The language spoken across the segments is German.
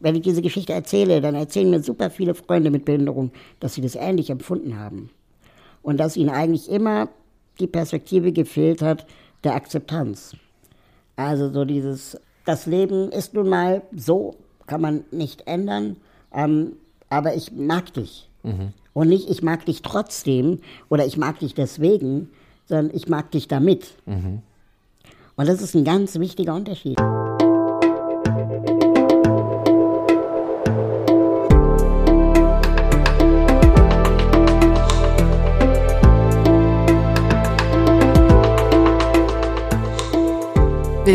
wenn ich diese Geschichte erzähle, dann erzählen mir super viele Freunde mit Behinderung, dass sie das ähnlich empfunden haben. Und dass ihnen eigentlich immer die Perspektive gefehlt hat der Akzeptanz. Also so dieses, das Leben ist nun mal so, kann man nicht ändern, ähm, aber ich mag dich. Mhm. Und nicht, ich mag dich trotzdem oder ich mag dich deswegen, sondern ich mag dich damit. Mhm. Und das ist ein ganz wichtiger Unterschied.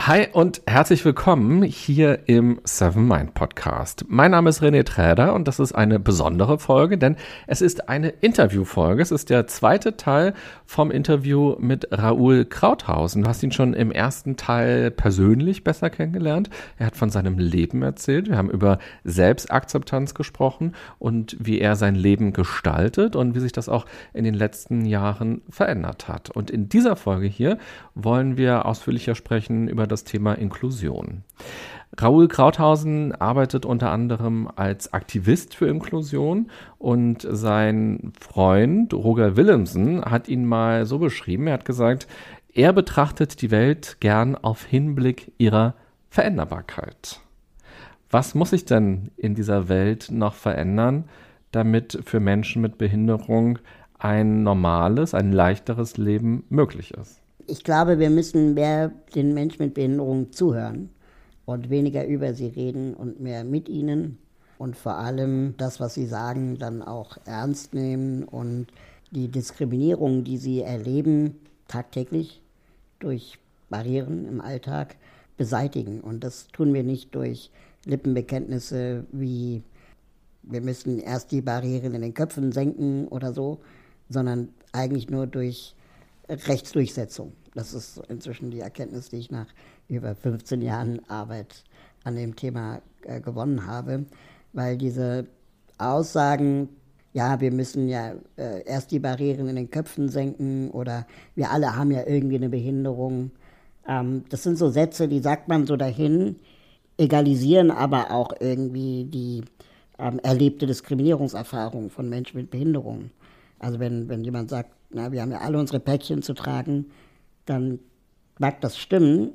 Hi und herzlich willkommen hier im Seven Mind Podcast. Mein Name ist René Träder und das ist eine besondere Folge, denn es ist eine Interviewfolge. Es ist der zweite Teil vom Interview mit Raoul Krauthausen. Du hast ihn schon im ersten Teil persönlich besser kennengelernt. Er hat von seinem Leben erzählt. Wir haben über Selbstakzeptanz gesprochen und wie er sein Leben gestaltet und wie sich das auch in den letzten Jahren verändert hat. Und in dieser Folge hier wollen wir ausführlicher sprechen über das Thema Inklusion. Raoul Krauthausen arbeitet unter anderem als Aktivist für Inklusion und sein Freund Roger Willemsen hat ihn mal so beschrieben, er hat gesagt, er betrachtet die Welt gern auf Hinblick ihrer Veränderbarkeit. Was muss sich denn in dieser Welt noch verändern, damit für Menschen mit Behinderung ein normales, ein leichteres Leben möglich ist? Ich glaube, wir müssen mehr den Menschen mit Behinderung zuhören und weniger über sie reden und mehr mit ihnen und vor allem das, was sie sagen, dann auch ernst nehmen und die Diskriminierung, die sie erleben, tagtäglich durch Barrieren im Alltag beseitigen. Und das tun wir nicht durch Lippenbekenntnisse wie wir müssen erst die Barrieren in den Köpfen senken oder so, sondern eigentlich nur durch Rechtsdurchsetzung. Das ist inzwischen die Erkenntnis, die ich nach über 15 Jahren Arbeit an dem Thema äh, gewonnen habe, weil diese Aussagen, ja, wir müssen ja äh, erst die Barrieren in den Köpfen senken oder wir alle haben ja irgendwie eine Behinderung. Ähm, das sind so Sätze, die sagt man so dahin, egalisieren aber auch irgendwie die ähm, erlebte Diskriminierungserfahrung von Menschen mit Behinderung. Also wenn, wenn jemand sagt, na, wir haben ja alle unsere Päckchen zu tragen, dann mag das stimmen,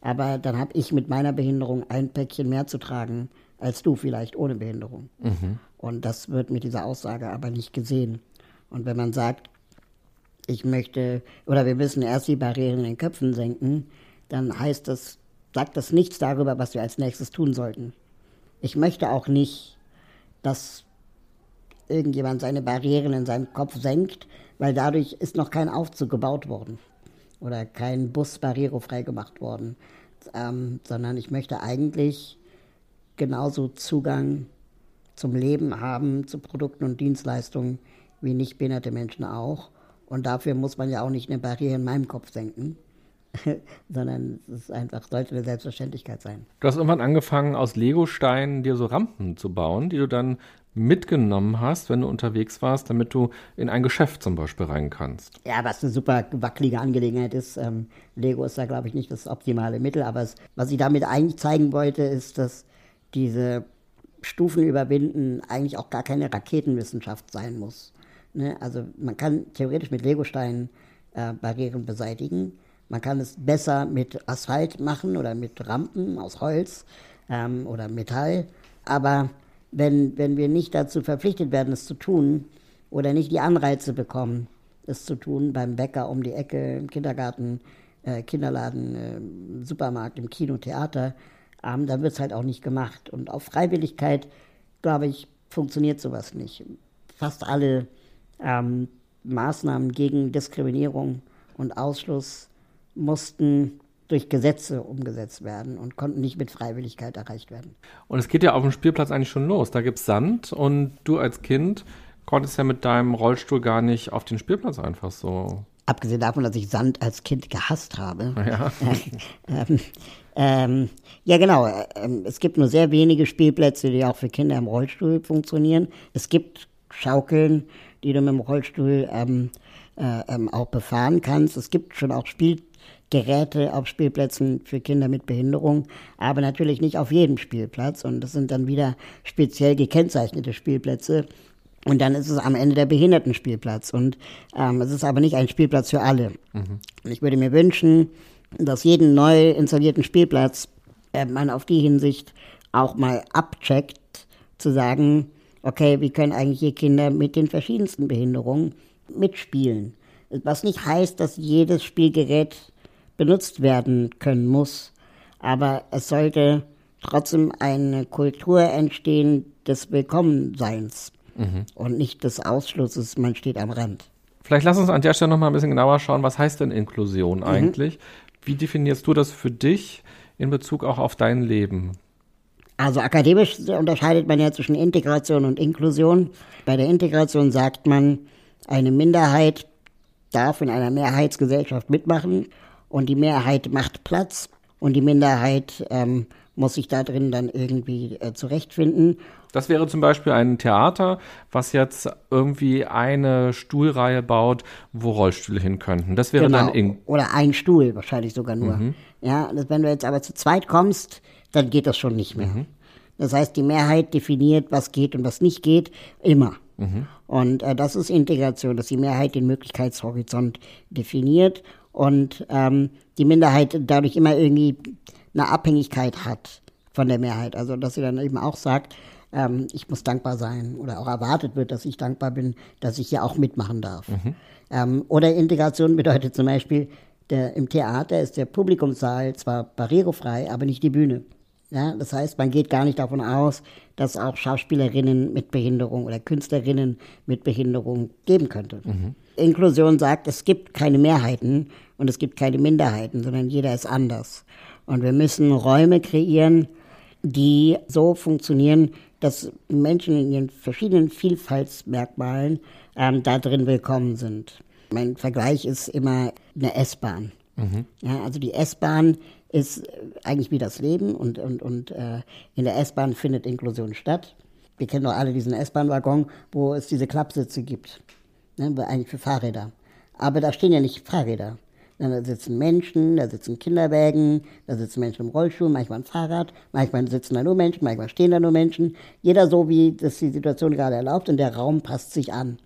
aber dann habe ich mit meiner Behinderung ein Päckchen mehr zu tragen als du vielleicht ohne Behinderung. Mhm. Und das wird mit dieser Aussage aber nicht gesehen. Und wenn man sagt, ich möchte oder wir müssen erst die Barrieren in den Köpfen senken, dann heißt das, sagt das nichts darüber, was wir als nächstes tun sollten. Ich möchte auch nicht, dass irgendjemand seine Barrieren in seinem Kopf senkt, weil dadurch ist noch kein Aufzug gebaut worden oder kein Bus barrierefrei gemacht worden, ähm, sondern ich möchte eigentlich genauso Zugang zum Leben haben, zu Produkten und Dienstleistungen wie nicht behinderte Menschen auch. Und dafür muss man ja auch nicht eine Barriere in meinem Kopf senken, sondern es ist einfach, sollte eine Selbstverständlichkeit sein. Du hast irgendwann angefangen, aus Legosteinen dir so Rampen zu bauen, die du dann mitgenommen hast, wenn du unterwegs warst, damit du in ein Geschäft zum Beispiel rein kannst. Ja, was eine super wackelige Angelegenheit ist. Ähm, Lego ist da, glaube ich, nicht das optimale Mittel, aber es, was ich damit eigentlich zeigen wollte, ist, dass diese Stufen überwinden eigentlich auch gar keine Raketenwissenschaft sein muss. Ne? Also man kann theoretisch mit Legosteinen äh, Barrieren beseitigen. Man kann es besser mit Asphalt machen oder mit Rampen aus Holz ähm, oder Metall. Aber wenn, wenn wir nicht dazu verpflichtet werden, es zu tun oder nicht die Anreize bekommen, es zu tun, beim Bäcker um die Ecke, im Kindergarten, äh, Kinderladen, äh, Supermarkt, im Kino, Theater, ähm, dann wird es halt auch nicht gemacht. Und auf Freiwilligkeit, glaube ich, funktioniert sowas nicht. Fast alle ähm, Maßnahmen gegen Diskriminierung und Ausschluss mussten durch Gesetze umgesetzt werden und konnten nicht mit Freiwilligkeit erreicht werden. Und es geht ja auf dem Spielplatz eigentlich schon los. Da gibt es Sand und du als Kind konntest ja mit deinem Rollstuhl gar nicht auf den Spielplatz einfach so. Abgesehen davon, dass ich Sand als Kind gehasst habe. Ja, ähm, ähm, ja genau. Ähm, es gibt nur sehr wenige Spielplätze, die auch für Kinder im Rollstuhl funktionieren. Es gibt Schaukeln, die du mit dem Rollstuhl ähm, äh, ähm, auch befahren kannst. Es gibt schon auch Spielgeräte auf Spielplätzen für Kinder mit Behinderung, aber natürlich nicht auf jedem Spielplatz. Und das sind dann wieder speziell gekennzeichnete Spielplätze. Und dann ist es am Ende der Behindertenspielplatz. Und ähm, es ist aber nicht ein Spielplatz für alle. Mhm. Und ich würde mir wünschen, dass jeden neu installierten Spielplatz äh, man auf die Hinsicht auch mal abcheckt, zu sagen, okay, wie können eigentlich hier Kinder mit den verschiedensten Behinderungen mitspielen. Was nicht heißt, dass jedes Spielgerät benutzt werden können muss, aber es sollte trotzdem eine Kultur entstehen des Willkommenseins mhm. und nicht des Ausschlusses, man steht am Rand. Vielleicht lass uns an der Stelle noch mal ein bisschen genauer schauen, was heißt denn Inklusion mhm. eigentlich? Wie definierst du das für dich in Bezug auch auf dein Leben? Also akademisch unterscheidet man ja zwischen Integration und Inklusion. Bei der Integration sagt man, eine Minderheit darf in einer Mehrheitsgesellschaft mitmachen und die Mehrheit macht Platz und die Minderheit ähm, muss sich da drin dann irgendwie äh, zurechtfinden. Das wäre zum Beispiel ein Theater, was jetzt irgendwie eine Stuhlreihe baut, wo Rollstühle hin könnten. Das wäre genau. dann in Oder ein Stuhl wahrscheinlich sogar nur. Mhm. Ja, wenn du jetzt aber zu zweit kommst, dann geht das schon nicht mehr. Mhm. Das heißt, die Mehrheit definiert, was geht und was nicht geht, immer. Mhm. Und äh, das ist Integration, dass die Mehrheit den Möglichkeitshorizont definiert und ähm, die Minderheit dadurch immer irgendwie eine Abhängigkeit hat von der Mehrheit. Also dass sie dann eben auch sagt, ähm, ich muss dankbar sein oder auch erwartet wird, dass ich dankbar bin, dass ich hier auch mitmachen darf. Mhm. Ähm, oder Integration bedeutet zum Beispiel, der, im Theater ist der Publikumssaal zwar barrierefrei, aber nicht die Bühne. Ja, das heißt, man geht gar nicht davon aus, dass auch Schauspielerinnen mit Behinderung oder Künstlerinnen mit Behinderung geben könnte. Mhm. Inklusion sagt, es gibt keine Mehrheiten und es gibt keine Minderheiten, sondern jeder ist anders. Und wir müssen Räume kreieren, die so funktionieren, dass Menschen in ihren verschiedenen Vielfaltsmerkmalen ähm, da drin willkommen sind. Mein Vergleich ist immer eine S-Bahn. Mhm. Ja, also die S-Bahn ist eigentlich wie das Leben und, und, und äh, in der S-Bahn findet Inklusion statt. Wir kennen doch alle diesen S-Bahn-Waggon, wo es diese Klappsitze gibt, ne, eigentlich für Fahrräder. Aber da stehen ja nicht Fahrräder. Da sitzen Menschen, da sitzen Kinderwägen, da sitzen Menschen im Rollstuhl, manchmal ein Fahrrad, manchmal sitzen da nur Menschen, manchmal stehen da nur Menschen. Jeder so, wie das die Situation gerade erlaubt und der Raum passt sich an.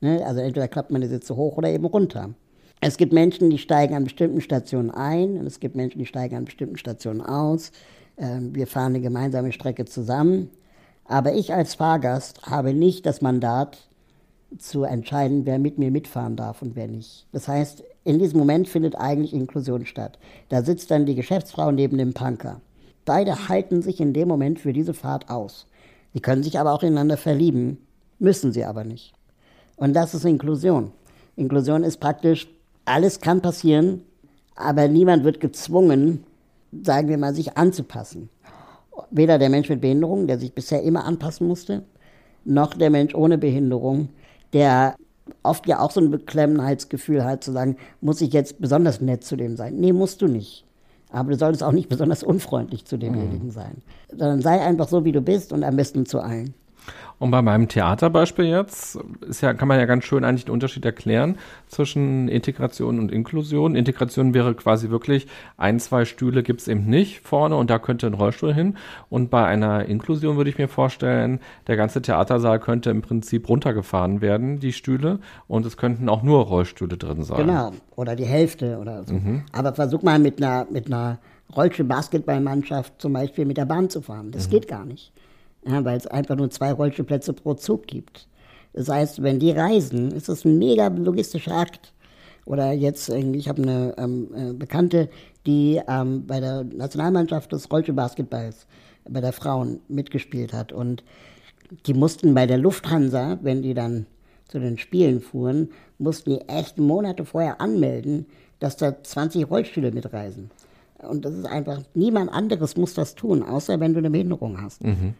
Ne? Also entweder klappt man die Sitze hoch oder eben runter. Es gibt Menschen, die steigen an bestimmten Stationen ein und es gibt Menschen, die steigen an bestimmten Stationen aus. Ähm, wir fahren eine gemeinsame Strecke zusammen. Aber ich als Fahrgast habe nicht das Mandat zu entscheiden, wer mit mir mitfahren darf und wer nicht. Das heißt, in diesem Moment findet eigentlich Inklusion statt. Da sitzt dann die Geschäftsfrau neben dem Punker. Beide halten sich in dem Moment für diese Fahrt aus. Sie können sich aber auch ineinander verlieben, müssen sie aber nicht. Und das ist Inklusion. Inklusion ist praktisch, alles kann passieren, aber niemand wird gezwungen, sagen wir mal, sich anzupassen. Weder der Mensch mit Behinderung, der sich bisher immer anpassen musste, noch der Mensch ohne Behinderung, der oft ja auch so ein Beklemmtheitsgefühl hat, zu sagen, muss ich jetzt besonders nett zu dem sein? Nee, musst du nicht. Aber du solltest auch nicht besonders unfreundlich zu demjenigen mhm. sein. Sondern sei einfach so, wie du bist und am besten zu allen. Und bei meinem Theaterbeispiel jetzt ist ja, kann man ja ganz schön eigentlich den Unterschied erklären zwischen Integration und Inklusion. Integration wäre quasi wirklich, ein, zwei Stühle gibt's eben nicht vorne und da könnte ein Rollstuhl hin. Und bei einer Inklusion würde ich mir vorstellen, der ganze Theatersaal könnte im Prinzip runtergefahren werden, die Stühle, und es könnten auch nur Rollstühle drin sein. Genau, oder die Hälfte oder so. Mhm. Aber versuch mal mit einer, mit einer Rollstuhl-Basketballmannschaft zum Beispiel mit der Bahn zu fahren. Das mhm. geht gar nicht ja, weil es einfach nur zwei Rollstuhlplätze pro Zug gibt. Das heißt, wenn die reisen, ist das ein mega logistischer Akt. Oder jetzt, ich habe eine ähm, äh, Bekannte, die ähm, bei der Nationalmannschaft des Rollstuhlbasketballs bei der Frauen mitgespielt hat. Und die mussten bei der Lufthansa, wenn die dann zu den Spielen fuhren, mussten die echt Monate vorher anmelden, dass da 20 Rollstühle mitreisen. Und das ist einfach, niemand anderes muss das tun, außer wenn du eine Behinderung hast. Mhm.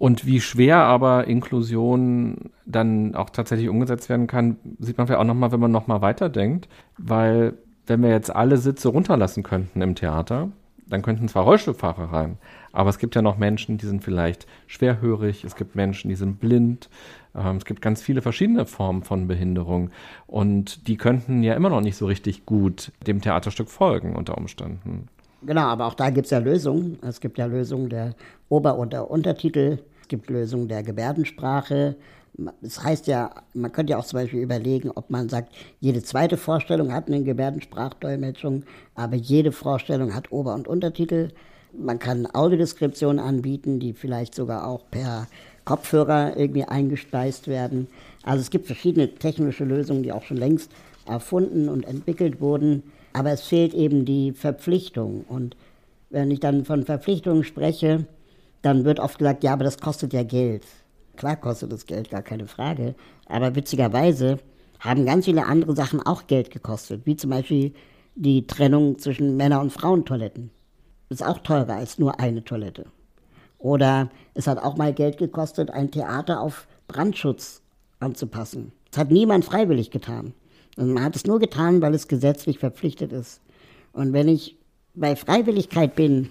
Und wie schwer aber Inklusion dann auch tatsächlich umgesetzt werden kann, sieht man vielleicht auch nochmal, wenn man nochmal weiterdenkt. Weil wenn wir jetzt alle Sitze runterlassen könnten im Theater, dann könnten zwar Rollstuhlfahrer rein, aber es gibt ja noch Menschen, die sind vielleicht schwerhörig, es gibt Menschen, die sind blind, Ähm, es gibt ganz viele verschiedene Formen von Behinderung und die könnten ja immer noch nicht so richtig gut dem Theaterstück folgen unter Umständen. Genau, aber auch da gibt es ja Lösungen. Es gibt ja Lösungen der Ober- und der Untertitel, gibt Lösungen der Gebärdensprache. Das heißt ja, man könnte ja auch zum Beispiel überlegen, ob man sagt, jede zweite Vorstellung hat eine Gebärdensprachdolmetschung, aber jede Vorstellung hat Ober- und Untertitel. Man kann Audiodeskription anbieten, die vielleicht sogar auch per Kopfhörer irgendwie eingespeist werden. Also es gibt verschiedene technische Lösungen, die auch schon längst erfunden und entwickelt wurden. Aber es fehlt eben die Verpflichtung. Und wenn ich dann von Verpflichtungen spreche, dann wird oft gesagt, ja, aber das kostet ja Geld. Klar kostet das Geld, gar keine Frage. Aber witzigerweise haben ganz viele andere Sachen auch Geld gekostet, wie zum Beispiel die Trennung zwischen Männer- und Frauentoiletten. Ist auch teurer als nur eine Toilette. Oder es hat auch mal Geld gekostet, ein Theater auf Brandschutz anzupassen. Das hat niemand freiwillig getan. Und man hat es nur getan, weil es gesetzlich verpflichtet ist. Und wenn ich bei Freiwilligkeit bin,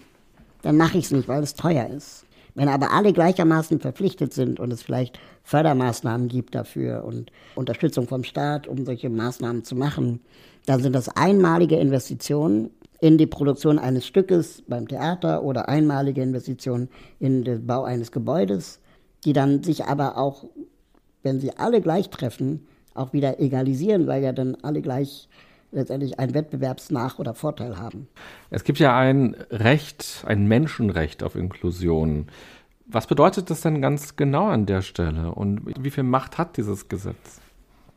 dann mache ich es nicht, weil es teuer ist. Wenn aber alle gleichermaßen verpflichtet sind und es vielleicht Fördermaßnahmen gibt dafür und Unterstützung vom Staat, um solche Maßnahmen zu machen, dann sind das einmalige Investitionen in die Produktion eines Stückes beim Theater oder einmalige Investitionen in den Bau eines Gebäudes, die dann sich aber auch, wenn sie alle gleich treffen, auch wieder egalisieren, weil ja dann alle gleich letztendlich einen Wettbewerbsnach- oder Vorteil haben. Es gibt ja ein Recht, ein Menschenrecht auf Inklusion. Was bedeutet das denn ganz genau an der Stelle und wie viel Macht hat dieses Gesetz?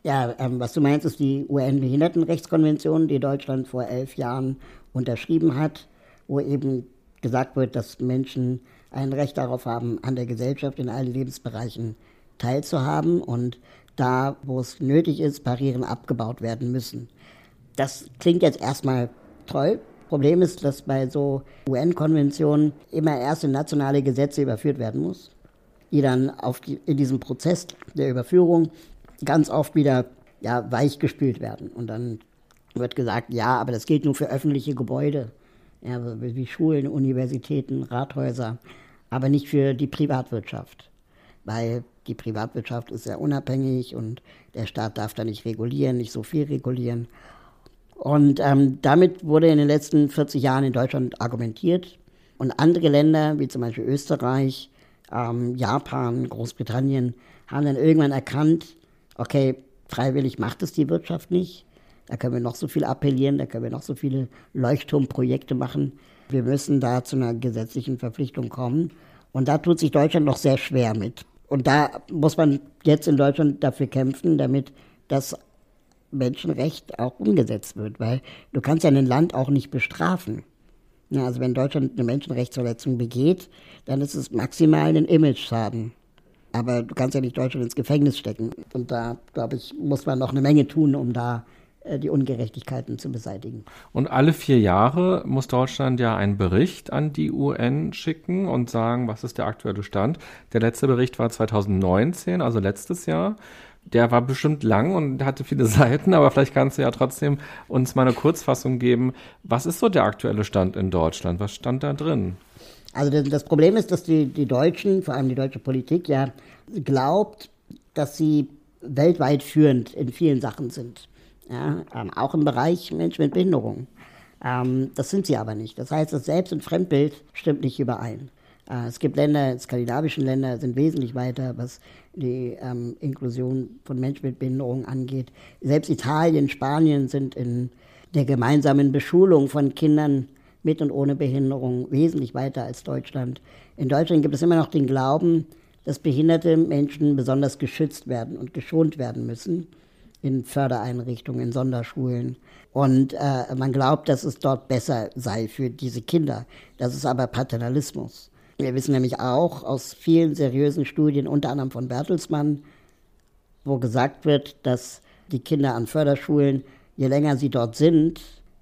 Ja, ähm, was du meinst, ist die UN-Behindertenrechtskonvention, die Deutschland vor elf Jahren unterschrieben hat, wo eben gesagt wird, dass Menschen ein Recht darauf haben, an der Gesellschaft in allen Lebensbereichen teilzuhaben und da, wo es nötig ist, Barrieren abgebaut werden müssen. Das klingt jetzt erstmal toll. Problem ist, dass bei so UN-Konventionen immer erst in nationale Gesetze überführt werden muss, die dann auf die, in diesem Prozess der Überführung ganz oft wieder ja, weichgespült werden. Und dann wird gesagt, ja, aber das gilt nur für öffentliche Gebäude, ja, wie Schulen, Universitäten, Rathäuser, aber nicht für die Privatwirtschaft. Weil die Privatwirtschaft ist sehr unabhängig und der Staat darf da nicht regulieren, nicht so viel regulieren. Und ähm, damit wurde in den letzten 40 Jahren in Deutschland argumentiert. Und andere Länder, wie zum Beispiel Österreich, ähm, Japan, Großbritannien, haben dann irgendwann erkannt, okay, freiwillig macht es die Wirtschaft nicht. Da können wir noch so viel appellieren, da können wir noch so viele Leuchtturmprojekte machen. Wir müssen da zu einer gesetzlichen Verpflichtung kommen. Und da tut sich Deutschland noch sehr schwer mit. Und da muss man jetzt in Deutschland dafür kämpfen, damit das Menschenrecht auch umgesetzt wird, weil du kannst ja ein Land auch nicht bestrafen. Ja, also wenn Deutschland eine Menschenrechtsverletzung begeht, dann ist es maximal ein Image-Schaden. Aber du kannst ja nicht Deutschland ins Gefängnis stecken. Und da, glaube ich, muss man noch eine Menge tun, um da äh, die Ungerechtigkeiten zu beseitigen. Und alle vier Jahre muss Deutschland ja einen Bericht an die UN schicken und sagen, was ist der aktuelle Stand. Der letzte Bericht war 2019, also letztes Jahr. Der war bestimmt lang und hatte viele Seiten, aber vielleicht kannst du ja trotzdem uns mal eine Kurzfassung geben. Was ist so der aktuelle Stand in Deutschland? Was stand da drin? Also das Problem ist, dass die, die Deutschen, vor allem die deutsche Politik, ja glaubt, dass sie weltweit führend in vielen Sachen sind ja, ähm, auch im Bereich Menschen mit Behinderung. Ähm, das sind sie aber nicht. Das heißt, das Selbst- und Fremdbild stimmt nicht überein. Äh, es gibt Länder, skandinavischen Länder sind wesentlich weiter, was die ähm, Inklusion von Menschen mit Behinderung angeht. Selbst Italien, Spanien sind in der gemeinsamen Beschulung von Kindern mit und ohne Behinderung wesentlich weiter als Deutschland. In Deutschland gibt es immer noch den Glauben, dass behinderte Menschen besonders geschützt werden und geschont werden müssen in Fördereinrichtungen, in Sonderschulen. Und äh, man glaubt, dass es dort besser sei für diese Kinder. Das ist aber Paternalismus. Wir wissen nämlich auch aus vielen seriösen Studien, unter anderem von Bertelsmann, wo gesagt wird, dass die Kinder an Förderschulen, je länger sie dort sind,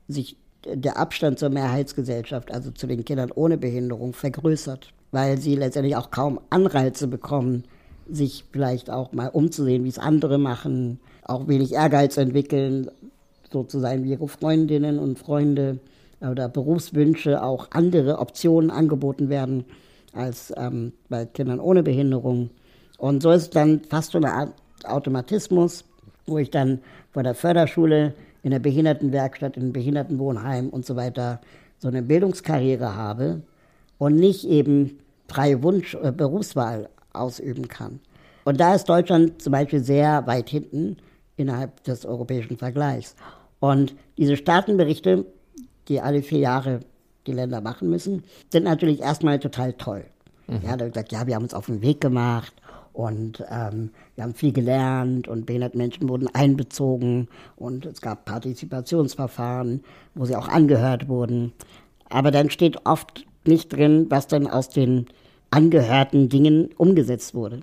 sich der Abstand zur Mehrheitsgesellschaft, also zu den Kindern ohne Behinderung, vergrößert, weil sie letztendlich auch kaum Anreize bekommen, sich vielleicht auch mal umzusehen, wie es andere machen, auch wenig Ehrgeiz entwickeln, so zu sein wie ihre Freundinnen und Freunde oder Berufswünsche, auch andere Optionen angeboten werden als ähm, bei Kindern ohne Behinderung. Und so ist dann fast so eine Art Automatismus, wo ich dann vor der Förderschule, in der Behindertenwerkstatt, in Behindertenwohnheim und so weiter so eine Bildungskarriere habe und nicht eben freie Wunsch äh, Berufswahl ausüben kann. Und da ist Deutschland zum Beispiel sehr weit hinten innerhalb des europäischen Vergleichs. Und diese Staatenberichte, die alle vier Jahre die Länder machen müssen, sind natürlich erstmal total toll. Mhm. Ja, da wird gesagt, ja, wir haben uns auf den Weg gemacht und ähm, wir haben viel gelernt und behinderte Menschen wurden einbezogen und es gab Partizipationsverfahren, wo sie auch angehört wurden. Aber dann steht oft nicht drin, was dann aus den angehörten Dingen umgesetzt wurde.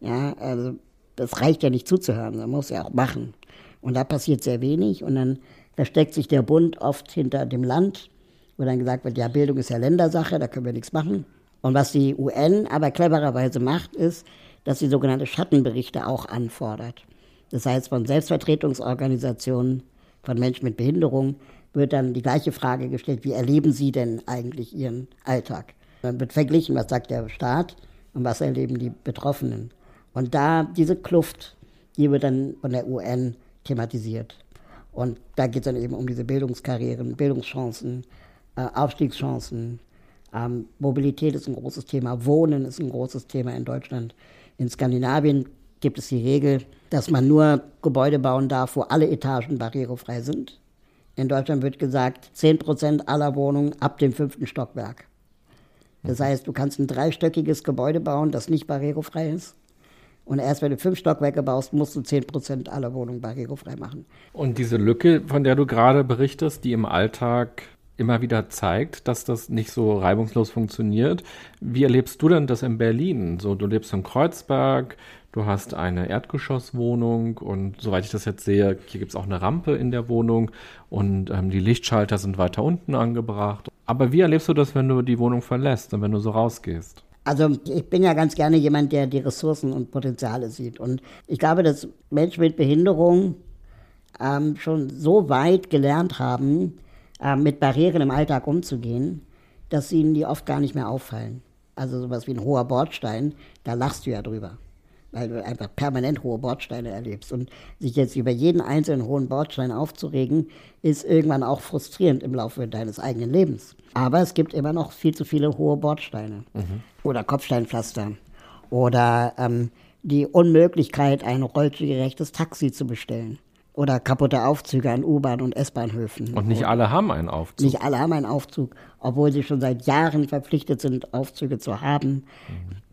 Ja, also das reicht ja nicht zuzuhören, man muss ja auch machen. Und da passiert sehr wenig und dann versteckt sich der Bund oft hinter dem Land, wo dann gesagt wird, ja, Bildung ist ja Ländersache, da können wir nichts machen. Und was die UN aber clevererweise macht, ist, dass sie sogenannte Schattenberichte auch anfordert. Das heißt, von Selbstvertretungsorganisationen, von Menschen mit Behinderung wird dann die gleiche Frage gestellt, wie erleben Sie denn eigentlich Ihren Alltag? Dann wird verglichen, was sagt der Staat und was erleben die Betroffenen. Und da diese Kluft, die wird dann von der UN thematisiert. Und da geht es dann eben um diese Bildungskarrieren, Bildungschancen, Aufstiegschancen. Ähm, Mobilität ist ein großes Thema, Wohnen ist ein großes Thema in Deutschland. In Skandinavien gibt es die Regel, dass man nur Gebäude bauen darf, wo alle Etagen barrierefrei sind. In Deutschland wird gesagt, 10 Prozent aller Wohnungen ab dem fünften Stockwerk. Das mhm. heißt, du kannst ein dreistöckiges Gebäude bauen, das nicht barrierefrei ist. Und erst wenn du fünf Stockwerke baust, musst du 10 Prozent aller Wohnungen barrierefrei machen. Und diese Lücke, von der du gerade berichtest, die im Alltag immer wieder zeigt, dass das nicht so reibungslos funktioniert. Wie erlebst du denn das in Berlin? So, du lebst in Kreuzberg, du hast eine Erdgeschosswohnung und soweit ich das jetzt sehe, hier gibt es auch eine Rampe in der Wohnung und ähm, die Lichtschalter sind weiter unten angebracht. Aber wie erlebst du das, wenn du die Wohnung verlässt und wenn du so rausgehst? Also ich bin ja ganz gerne jemand, der die Ressourcen und Potenziale sieht. Und ich glaube, dass Menschen mit Behinderung ähm, schon so weit gelernt haben, äh, mit Barrieren im Alltag umzugehen, dass ihnen die oft gar nicht mehr auffallen. Also sowas wie ein hoher Bordstein, da lachst du ja drüber, weil du einfach permanent hohe Bordsteine erlebst. Und sich jetzt über jeden einzelnen hohen Bordstein aufzuregen, ist irgendwann auch frustrierend im Laufe deines eigenen Lebens. Aber es gibt immer noch viel zu viele hohe Bordsteine mhm. oder Kopfsteinpflaster oder ähm, die Unmöglichkeit, ein rollstuhlgerechtes Taxi zu bestellen. Oder kaputte Aufzüge an U-Bahn und S-Bahnhöfen. Und nicht alle haben einen Aufzug. Nicht alle haben einen Aufzug, obwohl sie schon seit Jahren verpflichtet sind, Aufzüge zu haben. Mhm.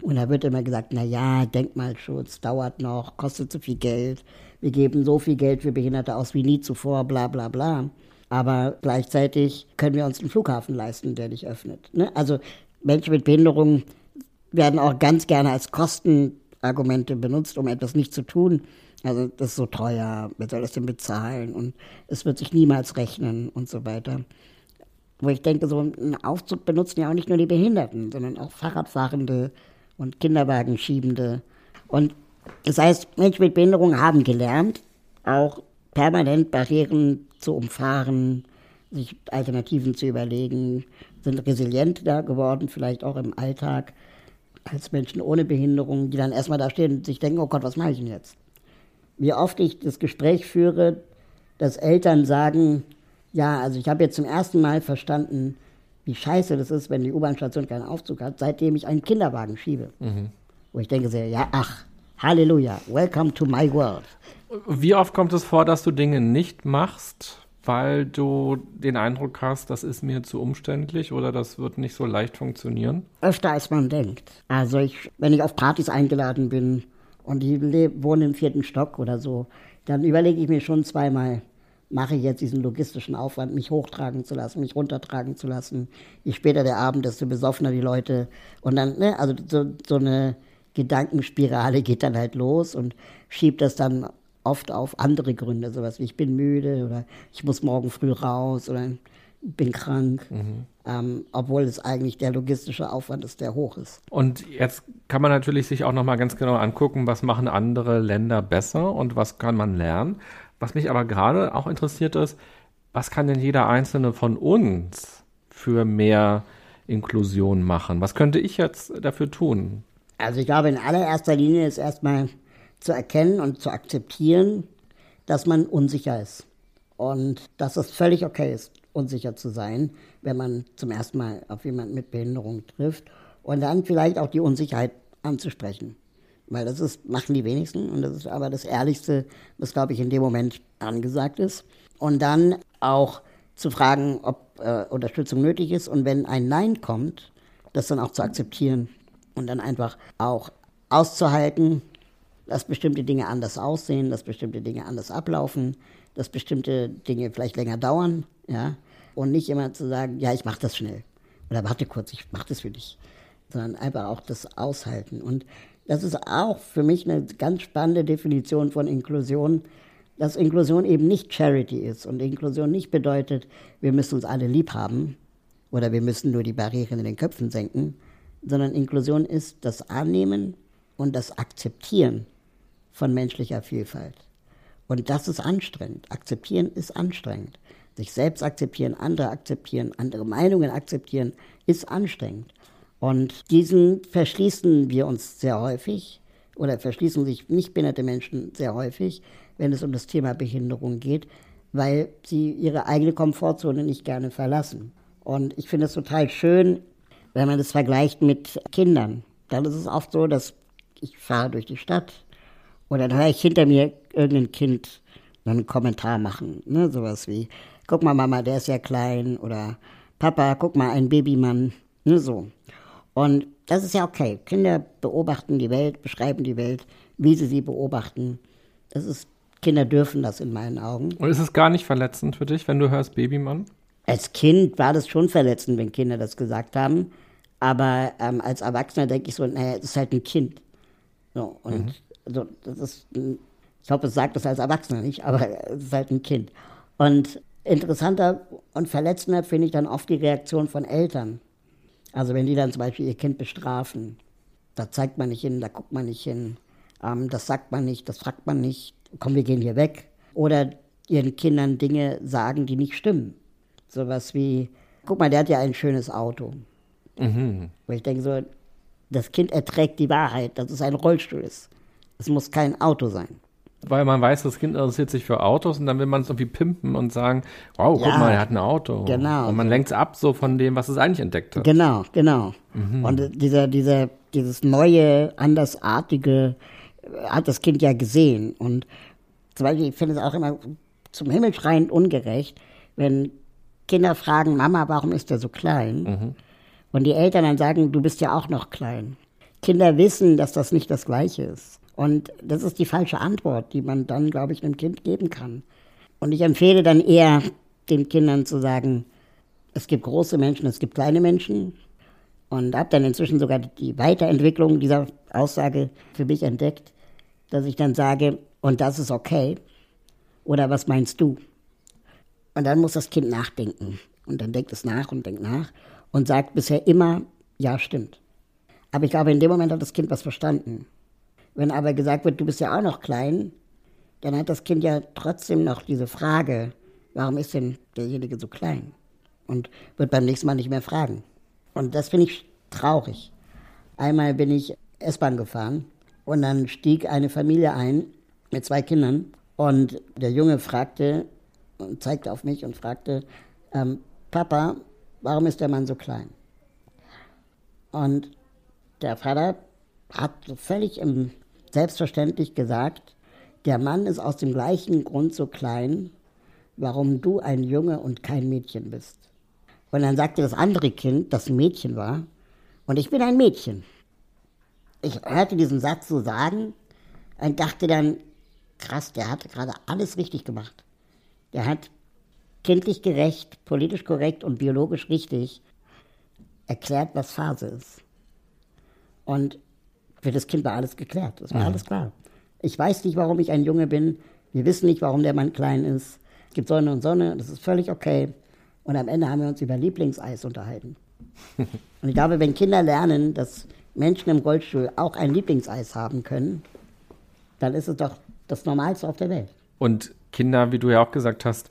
Und da wird immer gesagt, na ja, Denkmalschutz dauert noch, kostet zu viel Geld. Wir geben so viel Geld für Behinderte aus wie nie zuvor, bla bla bla. Aber gleichzeitig können wir uns einen Flughafen leisten, der nicht öffnet. Ne? Also Menschen mit Behinderung werden auch ganz gerne als Kostenargumente benutzt, um etwas nicht zu tun. Also das ist so teuer, wer soll das denn bezahlen und es wird sich niemals rechnen und so weiter. Wo ich denke, so einen Aufzug benutzen ja auch nicht nur die Behinderten, sondern auch Fahrradfahrende und Kinderwagenschiebende. Und das heißt, Menschen mit Behinderung haben gelernt, auch permanent Barrieren zu umfahren, sich Alternativen zu überlegen, sind resilienter geworden, vielleicht auch im Alltag, als Menschen ohne Behinderung, die dann erstmal da stehen und sich denken, oh Gott, was mache ich denn jetzt? Wie oft ich das Gespräch führe, dass Eltern sagen, ja, also ich habe jetzt zum ersten Mal verstanden, wie scheiße das ist, wenn die U-Bahn-Station keinen Aufzug hat, seitdem ich einen Kinderwagen schiebe. Mhm. Wo ich denke, sehr, ja, ach, Halleluja, welcome to my world. Wie oft kommt es vor, dass du Dinge nicht machst, weil du den Eindruck hast, das ist mir zu umständlich oder das wird nicht so leicht funktionieren? Öfter als man denkt. Also ich, wenn ich auf Partys eingeladen bin, und die wohnen im vierten Stock oder so, dann überlege ich mir schon zweimal, mache ich jetzt diesen logistischen Aufwand, mich hochtragen zu lassen, mich runtertragen zu lassen. Je später der Abend, desto besoffener die Leute. Und dann, ne, also so, so eine Gedankenspirale geht dann halt los und schiebt das dann oft auf andere Gründe, sowas wie ich bin müde oder ich muss morgen früh raus oder bin krank, mhm. ähm, obwohl es eigentlich der logistische Aufwand ist, der hoch ist. Und jetzt kann man natürlich sich auch nochmal ganz genau angucken, was machen andere Länder besser und was kann man lernen. Was mich aber gerade auch interessiert ist, was kann denn jeder einzelne von uns für mehr Inklusion machen? Was könnte ich jetzt dafür tun? Also ich glaube, in allererster Linie ist erstmal zu erkennen und zu akzeptieren, dass man unsicher ist. Und dass es völlig okay ist, unsicher zu sein, wenn man zum ersten Mal auf jemanden mit Behinderung trifft. Und dann vielleicht auch die Unsicherheit anzusprechen. Weil das ist, machen die wenigsten und das ist aber das Ehrlichste, was, glaube ich, in dem Moment angesagt ist. Und dann auch zu fragen, ob äh, Unterstützung nötig ist und wenn ein Nein kommt, das dann auch zu akzeptieren und dann einfach auch auszuhalten, dass bestimmte Dinge anders aussehen, dass bestimmte Dinge anders ablaufen, dass bestimmte Dinge vielleicht länger dauern, ja, und nicht immer zu sagen, ja, ich mache das schnell oder warte kurz, ich mache das für dich, sondern einfach auch das aushalten. Und das ist auch für mich eine ganz spannende Definition von Inklusion, dass Inklusion eben nicht Charity ist und Inklusion nicht bedeutet, wir müssen uns alle lieb haben oder wir müssen nur die Barrieren in den Köpfen senken, sondern Inklusion ist das Annehmen und das Akzeptieren von menschlicher Vielfalt. Und das ist anstrengend. Akzeptieren ist anstrengend. Sich selbst akzeptieren, andere akzeptieren, andere Meinungen akzeptieren, ist anstrengend. Und diesen verschließen wir uns sehr häufig oder verschließen sich nicht behinderte Menschen sehr häufig, wenn es um das Thema Behinderung geht, weil sie ihre eigene Komfortzone nicht gerne verlassen. Und ich finde es total schön, wenn man das vergleicht mit Kindern. Dann ist es oft so, dass ich fahre durch die Stadt oder dann höre ich hinter mir irgendein Kind einen Kommentar machen. Ne? Sowas wie, guck mal Mama, der ist ja klein oder Papa, guck mal, ein Babymann. Ne? So. Und das ist ja okay. Kinder beobachten die Welt, beschreiben die Welt, wie sie sie beobachten. Das ist, Kinder dürfen das in meinen Augen. Und ist es gar nicht verletzend für dich, wenn du hörst Babymann? Als Kind war das schon verletzend, wenn Kinder das gesagt haben. Aber ähm, als Erwachsener denke ich so, naja, es ist halt ein Kind. So, und mhm. so, das ist, ich hoffe, es sagt das als Erwachsener nicht, aber es ist halt ein Kind. Und interessanter und verletzender finde ich dann oft die Reaktion von Eltern. Also wenn die dann zum Beispiel ihr Kind bestrafen, da zeigt man nicht hin, da guckt man nicht hin, ähm, das sagt man nicht, das fragt man nicht, komm, wir gehen hier weg. Oder ihren Kindern Dinge sagen, die nicht stimmen. Sowas wie, guck mal, der hat ja ein schönes Auto. Mhm. Wo ich denke so, das Kind erträgt die Wahrheit, dass es ein Rollstuhl ist. Es muss kein Auto sein. Weil man weiß, das Kind interessiert sich für Autos und dann will man es irgendwie pimpen und sagen, wow, guck ja, mal, er hat ein Auto. Genau. Und man lenkt es ab so von dem, was es eigentlich entdeckt hat. Genau, genau. Mhm. Und dieser, dieser, dieses neue, andersartige äh, hat das Kind ja gesehen. Und zum Beispiel, ich finde es auch immer zum Himmel schreiend ungerecht, wenn Kinder fragen, Mama, warum ist der so klein? Mhm. Und die Eltern dann sagen, du bist ja auch noch klein. Kinder wissen, dass das nicht das Gleiche ist. Und das ist die falsche Antwort, die man dann, glaube ich, einem Kind geben kann. Und ich empfehle dann eher den Kindern zu sagen, es gibt große Menschen, es gibt kleine Menschen. Und habe dann inzwischen sogar die Weiterentwicklung dieser Aussage für mich entdeckt, dass ich dann sage, und das ist okay. Oder was meinst du? Und dann muss das Kind nachdenken. Und dann denkt es nach und denkt nach und sagt bisher immer, ja, stimmt. Aber ich glaube, in dem Moment hat das Kind was verstanden. Wenn aber gesagt wird, du bist ja auch noch klein, dann hat das Kind ja trotzdem noch diese Frage, warum ist denn derjenige so klein? Und wird beim nächsten Mal nicht mehr fragen. Und das finde ich traurig. Einmal bin ich S-Bahn gefahren und dann stieg eine Familie ein mit zwei Kindern und der Junge fragte und zeigte auf mich und fragte, ähm, Papa, warum ist der Mann so klein? Und der Vater hat völlig im selbstverständlich gesagt, der Mann ist aus dem gleichen Grund so klein, warum du ein Junge und kein Mädchen bist. Und dann sagte das andere Kind, das ein Mädchen war, und ich bin ein Mädchen. Ich hörte diesen Satz so sagen und dachte dann, krass, der hat gerade alles richtig gemacht. Der hat kindlich gerecht, politisch korrekt und biologisch richtig erklärt, was Phase ist. Und für das Kind war alles geklärt. Das war mhm. alles klar. Ich weiß nicht, warum ich ein Junge bin. Wir wissen nicht, warum der Mann klein ist. Es gibt Sonne und Sonne, das ist völlig okay. Und am Ende haben wir uns über Lieblingseis unterhalten. und ich glaube, wenn Kinder lernen, dass Menschen im Rollstuhl auch ein Lieblingseis haben können, dann ist es doch das Normalste auf der Welt. Und Kinder, wie du ja auch gesagt hast,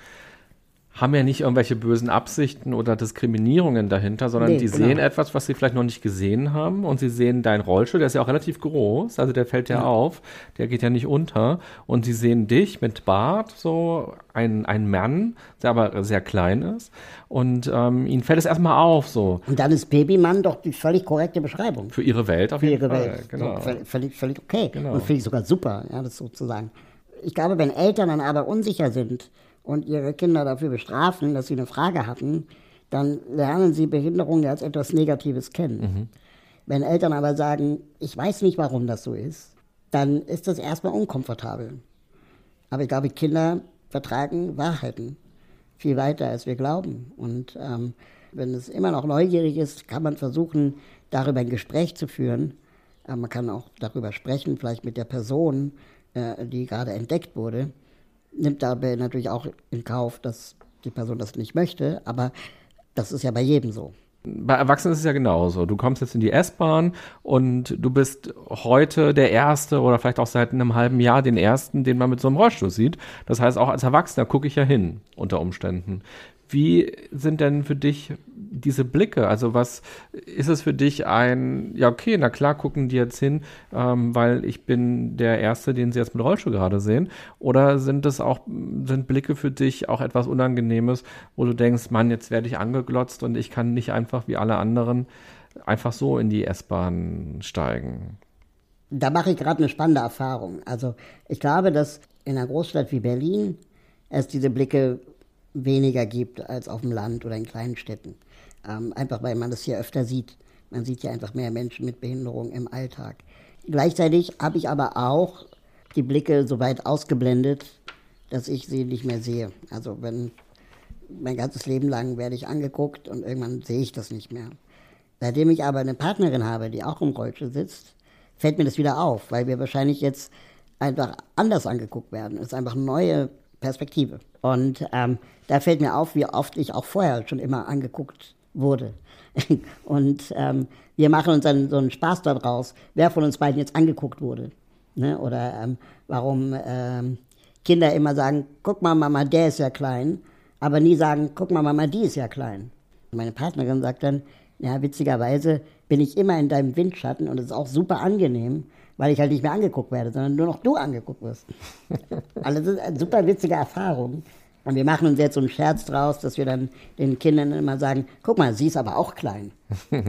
haben ja nicht irgendwelche bösen Absichten oder Diskriminierungen dahinter, sondern Nee, die genau. sehen etwas, was sie vielleicht noch nicht gesehen haben und sie sehen deinen Rollstuhl, der ist ja auch relativ groß, also der fällt ja, auf, der geht ja nicht unter und sie sehen dich mit Bart, so ein, ein Mann, der aber sehr klein ist und ähm, ihnen fällt es erstmal auf, so Und dann ist Babymann doch die völlig korrekte Beschreibung. für ihre Welt auf für jeden ihre Fall. Welt. Genau. So, völlig, völlig, völlig okay. Genau. Und finde ich sogar super, ja, das sozusagen. Ich glaube, wenn Eltern dann aber unsicher sind und ihre Kinder dafür bestrafen, dass sie eine Frage hatten, dann lernen sie Behinderung als etwas Negatives kennen. Mhm. Wenn Eltern aber sagen, ich weiß nicht, warum das so ist, dann ist das erstmal unkomfortabel. Aber ich glaube, Kinder vertragen Wahrheiten viel weiter, als wir glauben. Und ähm, wenn es immer noch neugierig ist, kann man versuchen, darüber ein Gespräch zu führen. Aber man kann auch darüber sprechen, vielleicht mit der Person, äh, die gerade entdeckt wurde. Nimmt dabei natürlich auch in Kauf, dass die Person das nicht möchte. Aber das ist ja bei jedem so. Bei Erwachsenen ist es ja genauso. Du kommst jetzt in die S-Bahn und du bist heute der Erste oder vielleicht auch seit einem halben Jahr den Ersten, den man mit so einem Rollstuhl sieht. Das heißt, auch als Erwachsener gucke ich ja hin unter Umständen. Wie sind denn für dich diese Blicke? Also was ist es für dich ein, ja okay, na klar gucken die jetzt hin, ähm, weil ich bin der Erste, den sie jetzt mit Rollstuhl gerade sehen? Oder sind es auch, sind Blicke für dich auch etwas Unangenehmes, wo du denkst, Mann, jetzt werde ich angeglotzt und ich kann nicht einfach wie alle anderen einfach so in die S-Bahn steigen? Da mache ich gerade eine spannende Erfahrung. Also ich glaube, dass in einer Großstadt wie Berlin es diese Blicke weniger gibt als auf dem Land oder in kleinen Städten. Ähm, einfach weil man das hier öfter sieht. Man sieht ja einfach mehr Menschen mit Behinderung im Alltag. Gleichzeitig habe ich aber auch die Blicke so weit ausgeblendet, dass ich sie nicht mehr sehe. Also wenn mein ganzes Leben lang werde ich angeguckt und irgendwann sehe ich das nicht mehr. Seitdem ich aber eine Partnerin habe, die auch im Rollstuhl sitzt, fällt mir das wieder auf, weil wir wahrscheinlich jetzt einfach anders angeguckt werden. Es ist einfach neue Perspektive. Und ähm, da fällt mir auf, wie oft ich auch vorher schon immer angeguckt wurde. Und ähm, wir machen uns dann so einen Spaß daraus, wer von uns beiden jetzt angeguckt wurde. Ne? Oder ähm, warum ähm, Kinder immer sagen, guck mal, Mama, der ist ja klein, aber nie sagen, guck mal, Mama, die ist ja klein. Meine Partnerin sagt dann, ja, witzigerweise bin ich immer in deinem Windschatten und es ist auch super angenehm, weil ich halt nicht mehr angeguckt werde, sondern nur noch du angeguckt wirst. also das ist eine super witzige Erfahrung. Und wir machen uns jetzt so einen Scherz draus, dass wir dann den Kindern immer sagen, guck mal, sie ist aber auch klein.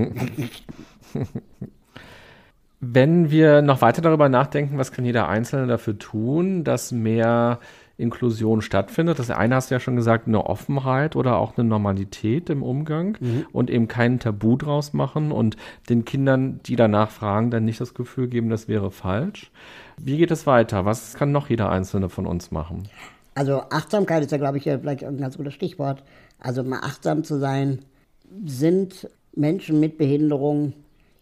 Wenn wir noch weiter darüber nachdenken, was kann jeder Einzelne dafür tun, dass mehr Inklusion stattfindet. Das eine hast du ja schon gesagt, eine Offenheit oder auch eine Normalität im Umgang und eben kein Tabu draus machen und den Kindern, die danach fragen, dann nicht das Gefühl geben, das wäre falsch. Wie geht es weiter? Was kann noch jeder Einzelne von uns machen? Also Achtsamkeit ist ja, glaube ich, vielleicht ein ganz gutes Stichwort. Also mal achtsam zu sein, sind Menschen mit Behinderung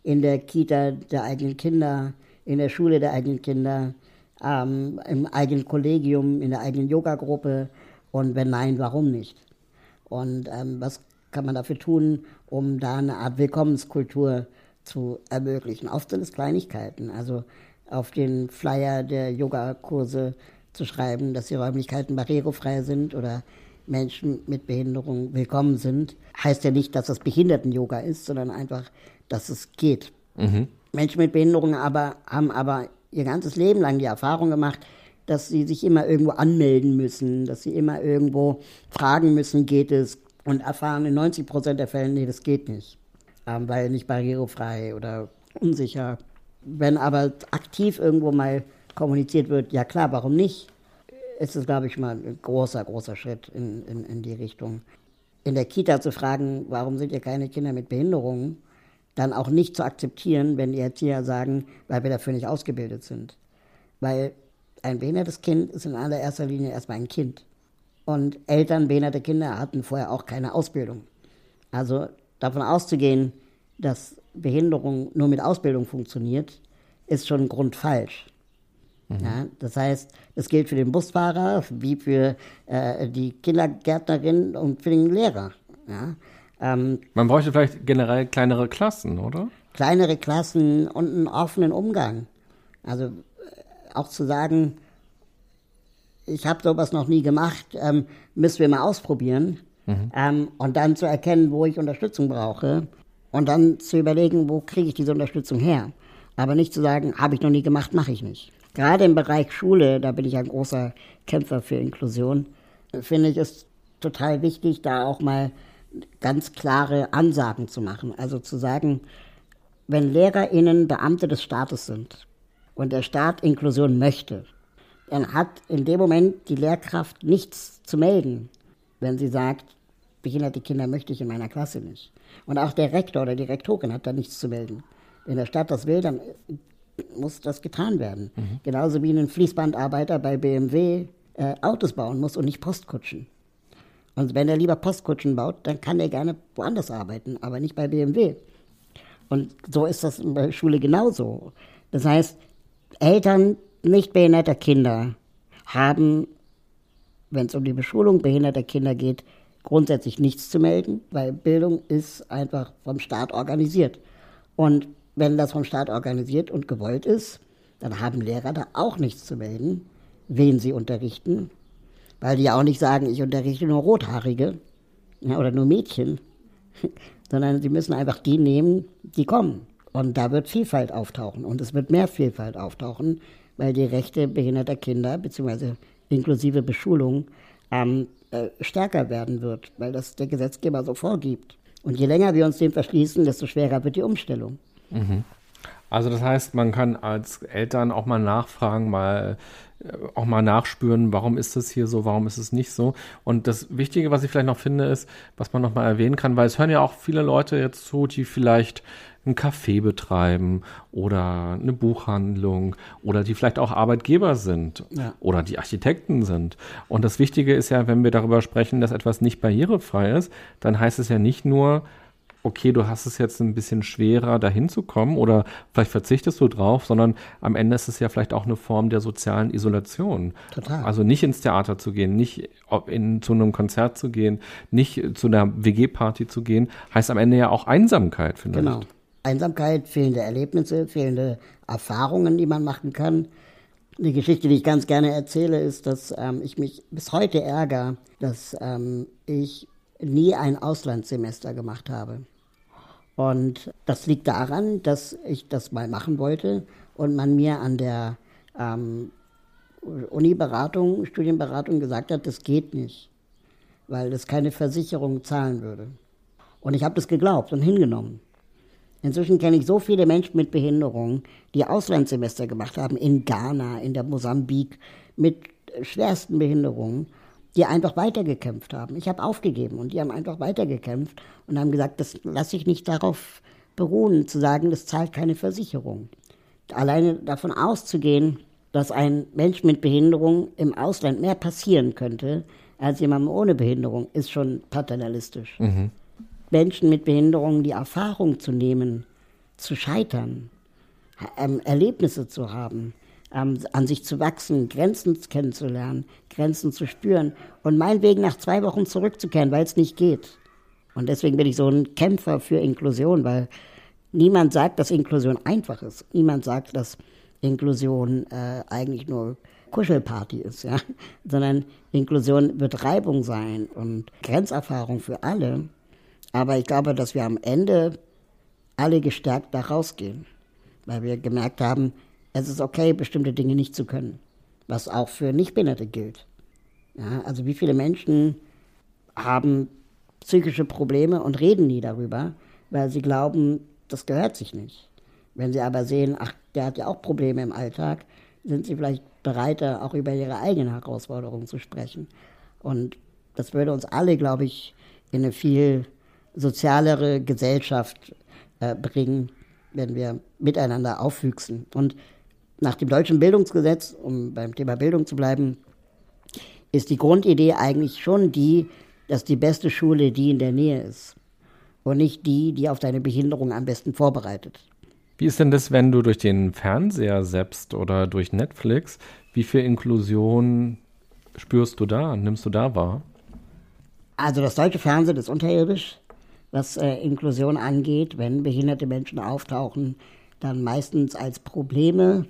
in der Kita der eigenen Kinder, in der Schule der eigenen Kinder, ähm, im eigenen Kollegium, in der eigenen Yoga-Gruppe und wenn nein, warum nicht? Und ähm, was kann man dafür tun, um da eine Art Willkommenskultur zu ermöglichen? Oft sind es Kleinigkeiten, also auf den Flyer der Yogakurse zu schreiben, dass die Räumlichkeiten barrierefrei sind oder Menschen mit Behinderung willkommen sind, heißt ja nicht, dass das Behinderten-Yoga ist, sondern einfach, dass es geht. Menschen mit Behinderung aber haben aber ihr ganzes Leben lang die Erfahrung gemacht, dass sie sich immer irgendwo anmelden müssen, dass sie immer irgendwo fragen müssen, geht es? Und erfahren in 90 Prozent der Fälle, nee, das geht nicht, ähm, weil nicht barrierefrei oder unsicher. Wenn aber aktiv irgendwo mal kommuniziert wird, ja klar, warum nicht? Ist es, glaube ich, mal ein großer, großer Schritt in, in, in die Richtung. In der Kita zu fragen, warum sind hier keine Kinder mit Behinderungen, dann auch nicht zu akzeptieren, wenn die Erzieher sagen, weil wir dafür nicht ausgebildet sind. Weil ein behindertes Kind ist in allererster Linie erstmal ein Kind. Und Eltern behinderte Kinder hatten vorher auch keine Ausbildung. Also davon auszugehen, dass Behinderung nur mit Ausbildung funktioniert, ist schon grundfalsch. Ja, das heißt, das gilt für den Busfahrer wie für äh, die Kindergärtnerin und für den Lehrer. Ja. Ähm, Man bräuchte vielleicht generell kleinere Klassen, oder? kleinere Klassen und einen offenen Umgang. Also äh, auch zu sagen, ich habe sowas noch nie gemacht, ähm, müssen wir mal ausprobieren. Mhm. Ähm, und dann zu erkennen, wo ich Unterstützung brauche und dann zu überlegen, wo kriege ich diese Unterstützung her. Aber nicht zu sagen, habe ich noch nie gemacht, mache ich nicht. Gerade im Bereich Schule, da bin ich ein großer Kämpfer für Inklusion, finde ich es total wichtig, da auch mal ganz klare Ansagen zu machen. Also zu sagen, wenn LehrerInnen Beamte des Staates sind und der Staat Inklusion möchte, dann hat in dem Moment die Lehrkraft nichts zu melden, wenn sie sagt, behinderte Kinder möchte ich in meiner Klasse nicht. Und auch der Rektor oder die Rektorin hat da nichts zu melden. Wenn der Staat das will, dann muss das getan werden. Mhm. Genauso wie ein Fließbandarbeiter bei BMW äh, Autos bauen muss und nicht Postkutschen. Und wenn er lieber Postkutschen baut, dann kann er gerne woanders arbeiten, aber nicht bei BMW. Und so ist das in der Schule genauso. Das heißt, Eltern nicht behinderter Kinder haben, wenn es um die Beschulung behinderter Kinder geht, grundsätzlich nichts zu melden, weil Bildung ist einfach vom Staat organisiert. Und wenn das vom Staat organisiert und gewollt ist, dann haben Lehrer da auch nichts zu melden, wen sie unterrichten, weil die ja auch nicht sagen, ich unterrichte nur Rothaarige ja, oder nur Mädchen, sondern sie müssen einfach die nehmen, die kommen. Und da wird Vielfalt auftauchen und es wird mehr Vielfalt auftauchen, weil die Rechte behinderter Kinder bzw. inklusive Beschulung ähm, äh, stärker werden wird, weil das der Gesetzgeber so vorgibt. Und je länger wir uns dem verschließen, desto schwerer wird die Umstellung. Mhm. Also das heißt, man kann als Eltern auch mal nachfragen, mal auch mal nachspüren, warum ist es hier so, warum ist es nicht so. Und das Wichtige, was ich vielleicht noch finde, ist, was man noch mal erwähnen kann, weil es hören ja auch viele Leute jetzt zu, die vielleicht ein Café betreiben oder eine Buchhandlung oder die vielleicht auch Arbeitgeber sind ja. oder die Architekten sind. Und das Wichtige ist ja, wenn wir darüber sprechen, dass etwas nicht barrierefrei ist, dann heißt es ja nicht nur, okay, du hast es jetzt ein bisschen schwerer, dahin zu kommen oder vielleicht verzichtest du drauf, sondern am Ende ist es ja vielleicht auch eine Form der sozialen Isolation. Total. Also nicht ins Theater zu gehen, nicht in, zu einem Konzert zu gehen, nicht zu einer WG-Party zu gehen, heißt am Ende ja auch Einsamkeit vielleicht. Genau. Einsamkeit, fehlende Erlebnisse, fehlende Erfahrungen, die man machen kann. Eine Geschichte, die ich ganz gerne erzähle, ist, dass ähm, ich mich bis heute ärgere, dass ähm, ich nie ein Auslandssemester gemacht habe. Und das liegt daran, dass ich das mal machen wollte und man mir an der ähm, Uni-Beratung, Studienberatung gesagt hat, das geht nicht, weil das keine Versicherung zahlen würde. Und ich habe das geglaubt und hingenommen. Inzwischen kenne ich so viele Menschen mit Behinderungen, die Auslandssemester gemacht haben, in Ghana, in der Mosambik, mit schwersten Behinderungen die einfach weitergekämpft haben. Ich habe aufgegeben und die haben einfach weitergekämpft und haben gesagt, das lasse ich nicht darauf beruhen, zu sagen, das zahlt keine Versicherung. Alleine davon auszugehen, dass ein Mensch mit Behinderung im Ausland mehr passieren könnte als jemandem ohne Behinderung, ist schon paternalistisch. Mhm. Menschen mit Behinderung die Erfahrung zu nehmen, zu scheitern, ähm, Erlebnisse zu haben, ähm, an sich zu wachsen, Grenzen kennenzulernen, Grenzen zu spüren und meinetwegen nach zwei Wochen zurückzukehren, weil es nicht geht. Und deswegen bin ich so ein Kämpfer für Inklusion, weil niemand sagt, dass Inklusion einfach ist. Niemand sagt, dass Inklusion äh, eigentlich nur Kuschelparty ist, ja, sondern Inklusion wird Reibung sein und Grenzerfahrung für alle. Aber ich glaube, dass wir am Ende alle gestärkt da rausgehen, weil wir gemerkt haben, es ist okay, bestimmte Dinge nicht zu können, was auch für Nichtbehinderte gilt. Ja, also wie viele Menschen haben psychische Probleme und reden nie darüber, weil sie glauben, das gehört sich nicht. Wenn sie aber sehen, ach, der hat ja auch Probleme im Alltag, sind sie vielleicht bereiter, auch über ihre eigenen Herausforderungen zu sprechen. Und das würde uns alle, glaube ich, in eine viel sozialere Gesellschaft äh, bringen, wenn wir miteinander aufwüchsen. Und nach dem deutschen Bildungsgesetz, um beim Thema Bildung zu bleiben, ist die Grundidee eigentlich schon die, dass die beste Schule die in der Nähe ist und nicht die, die auf deine Behinderung am besten vorbereitet. Wie ist denn das, wenn du durch den Fernseher selbst oder durch Netflix, wie viel Inklusion spürst du da, nimmst du da wahr? Also das deutsche Fernsehen ist unterirdisch, was äh, Inklusion angeht. Wenn behinderte Menschen auftauchen, dann meistens als Probleme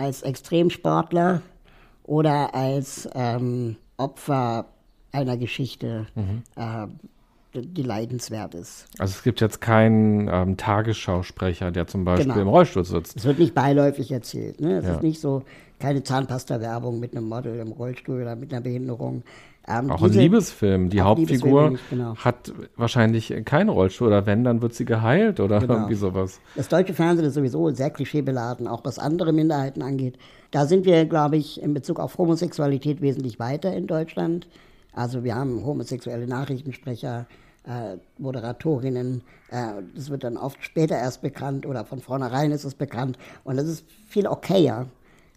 als Extremsportler oder als ähm, Opfer einer Geschichte, mhm. äh, die leidenswert ist. Also es gibt jetzt keinen ähm, Tagesschausprecher, der zum Beispiel genau. im Rollstuhl sitzt. Es wird nicht beiläufig erzählt. Ne? Es ja. ist nicht so, keine Zahnpasta-Werbung mit einem Model im Rollstuhl oder mit einer Behinderung. Ähm, auch ein Liebesfilm. Die Hauptfigur nicht, genau. hat wahrscheinlich keinen Rollstuhl oder wenn, dann wird sie geheilt oder genau. irgendwie sowas. Das deutsche Fernsehen ist sowieso sehr klischeebeladen, auch was andere Minderheiten angeht. Da sind wir, glaube ich, in Bezug auf Homosexualität wesentlich weiter in Deutschland. Also wir haben homosexuelle Nachrichtensprecher, äh, Moderatorinnen. Äh, das wird dann oft später erst bekannt oder von vornherein ist es bekannt. Und das ist viel okayer,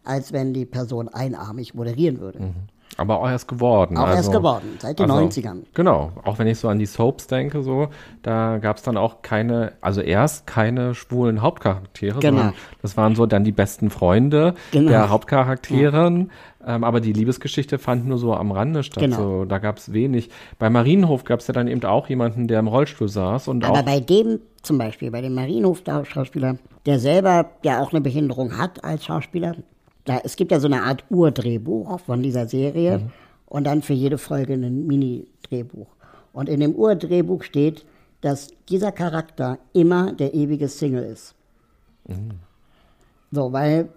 als wenn die Person einarmig moderieren würde. Mhm. Aber auch erst geworden. Auch also, erst geworden, seit den also, 90ern. Genau, auch wenn ich so an die Soaps denke, so, da gab es dann auch keine, also erst keine schwulen Hauptcharaktere, genau. sondern das waren so dann die besten Freunde genau. der Hauptcharakteren. Ja. Ähm, aber die Liebesgeschichte fand nur so am Rande statt. Genau. So, da gab es wenig. Bei Marienhof gab es ja dann eben auch jemanden, der im Rollstuhl saß. Und aber auch bei dem zum Beispiel, bei dem Marienhof-Schauspieler, der selber ja auch eine Behinderung hat als Schauspieler, da, es gibt ja so eine Art Urdrehbuch von dieser Serie mhm. und dann für jede Folge ein Mini-Drehbuch. Und in dem Urdrehbuch steht, dass dieser Charakter immer der ewige Single ist. Mhm. So, weil